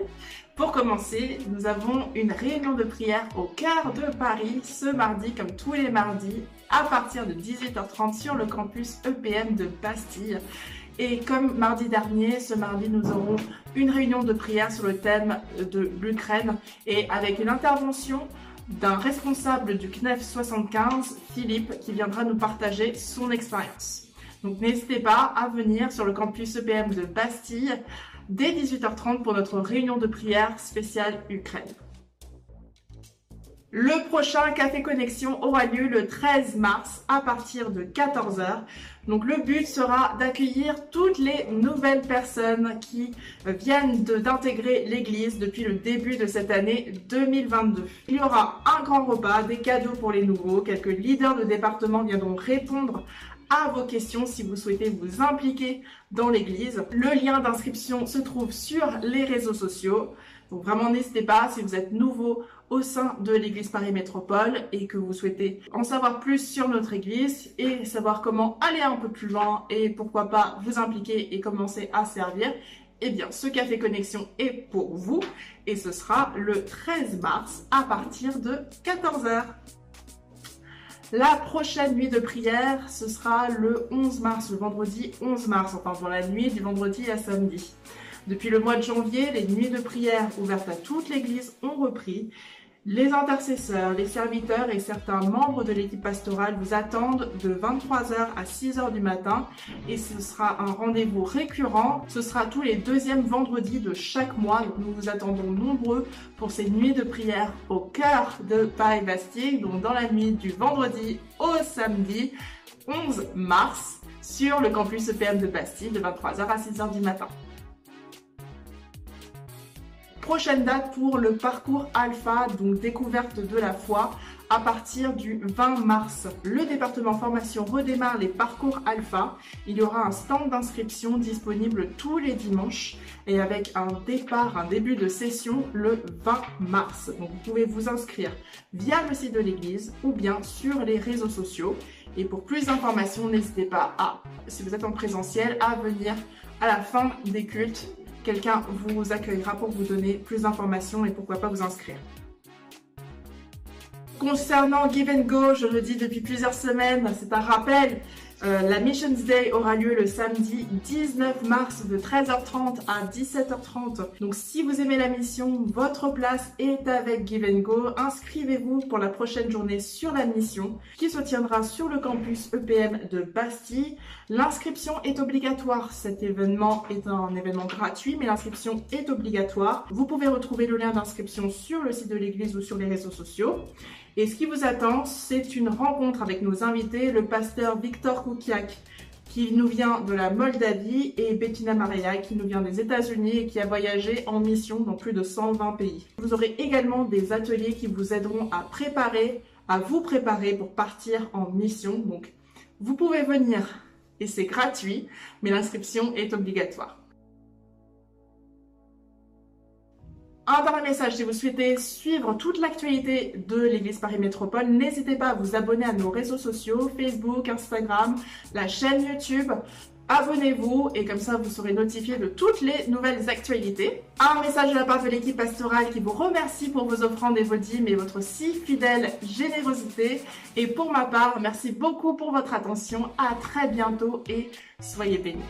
Pour commencer, nous avons une réunion de prière au cœur de Paris ce mardi, comme tous les mardis, à partir de 18h30 sur le campus EPM de Bastille. Et comme mardi dernier, ce mardi, nous aurons une réunion de prière sur le thème de l'Ukraine et avec une intervention d'un responsable du CNEF 75, Philippe, qui viendra nous partager son expérience. Donc n'hésitez pas à venir sur le campus EPM de Bastille dès 18h30 pour notre réunion de prière spéciale Ukraine. Le prochain Café Connexion aura lieu le 13 mars à partir de 14h. Donc le but sera d'accueillir toutes les nouvelles personnes qui viennent d'intégrer l'église depuis le début de cette année 2022. Il y aura un grand repas, des cadeaux pour les nouveaux, quelques leaders de département viendront répondre à vos questions si vous souhaitez vous impliquer dans l'église. Le lien d'inscription se trouve sur les réseaux sociaux. Donc vraiment n'hésitez pas si vous êtes nouveau au sein de l'église Paris Métropole et que vous souhaitez en savoir plus sur notre église et savoir comment aller un peu plus loin et pourquoi pas vous impliquer et commencer à servir. Eh bien, ce café connexion est pour vous et ce sera le 13 mars à partir de 14h. La prochaine nuit de prière, ce sera le 11 mars, le vendredi 11 mars, enfin dans la nuit du vendredi à samedi. Depuis le mois de janvier, les nuits de prière ouvertes à toute l'Église ont repris. Les intercesseurs, les serviteurs et certains membres de l'équipe pastorale vous attendent de 23h à 6h du matin et ce sera un rendez-vous récurrent. Ce sera tous les deuxièmes vendredis de chaque mois. Nous vous attendons nombreux pour ces nuits de prière au cœur de Paris-Bastille, donc dans la nuit du vendredi au samedi 11 mars sur le campus EPM de Bastille de 23h à 6h du matin. Prochaine date pour le parcours alpha, donc découverte de la foi, à partir du 20 mars. Le département formation redémarre les parcours alpha. Il y aura un stand d'inscription disponible tous les dimanches et avec un départ, un début de session le 20 mars. Donc vous pouvez vous inscrire via le site de l'église ou bien sur les réseaux sociaux. Et pour plus d'informations, n'hésitez pas à, si vous êtes en présentiel, à venir à la fin des cultes quelqu'un vous accueillera pour vous donner plus d'informations et pourquoi pas vous inscrire. Concernant Give and Go, je le dis depuis plusieurs semaines, c'est un rappel. Euh, la Missions Day aura lieu le samedi 19 mars de 13h30 à 17h30. Donc si vous aimez la mission, votre place est avec Give and Go. Inscrivez-vous pour la prochaine journée sur la mission qui se tiendra sur le campus EPM de Bastille. L'inscription est obligatoire. Cet événement est un événement gratuit, mais l'inscription est obligatoire. Vous pouvez retrouver le lien d'inscription sur le site de l'église ou sur les réseaux sociaux. Et ce qui vous attend, c'est une rencontre avec nos invités, le pasteur Victor Koukiak, qui nous vient de la Moldavie, et Bettina Maria, qui nous vient des États-Unis et qui a voyagé en mission dans plus de 120 pays. Vous aurez également des ateliers qui vous aideront à préparer, à vous préparer pour partir en mission. Donc, vous pouvez venir et c'est gratuit, mais l'inscription est obligatoire. Un dernier message, si vous souhaitez suivre toute l'actualité de l'Église Paris Métropole, n'hésitez pas à vous abonner à nos réseaux sociaux, Facebook, Instagram, la chaîne YouTube. Abonnez-vous et comme ça vous serez notifié de toutes les nouvelles actualités. Un message de la part de l'équipe pastorale qui vous remercie pour vos offrandes et vos dîmes et votre si fidèle générosité. Et pour ma part, merci beaucoup pour votre attention. À très bientôt et soyez bénis.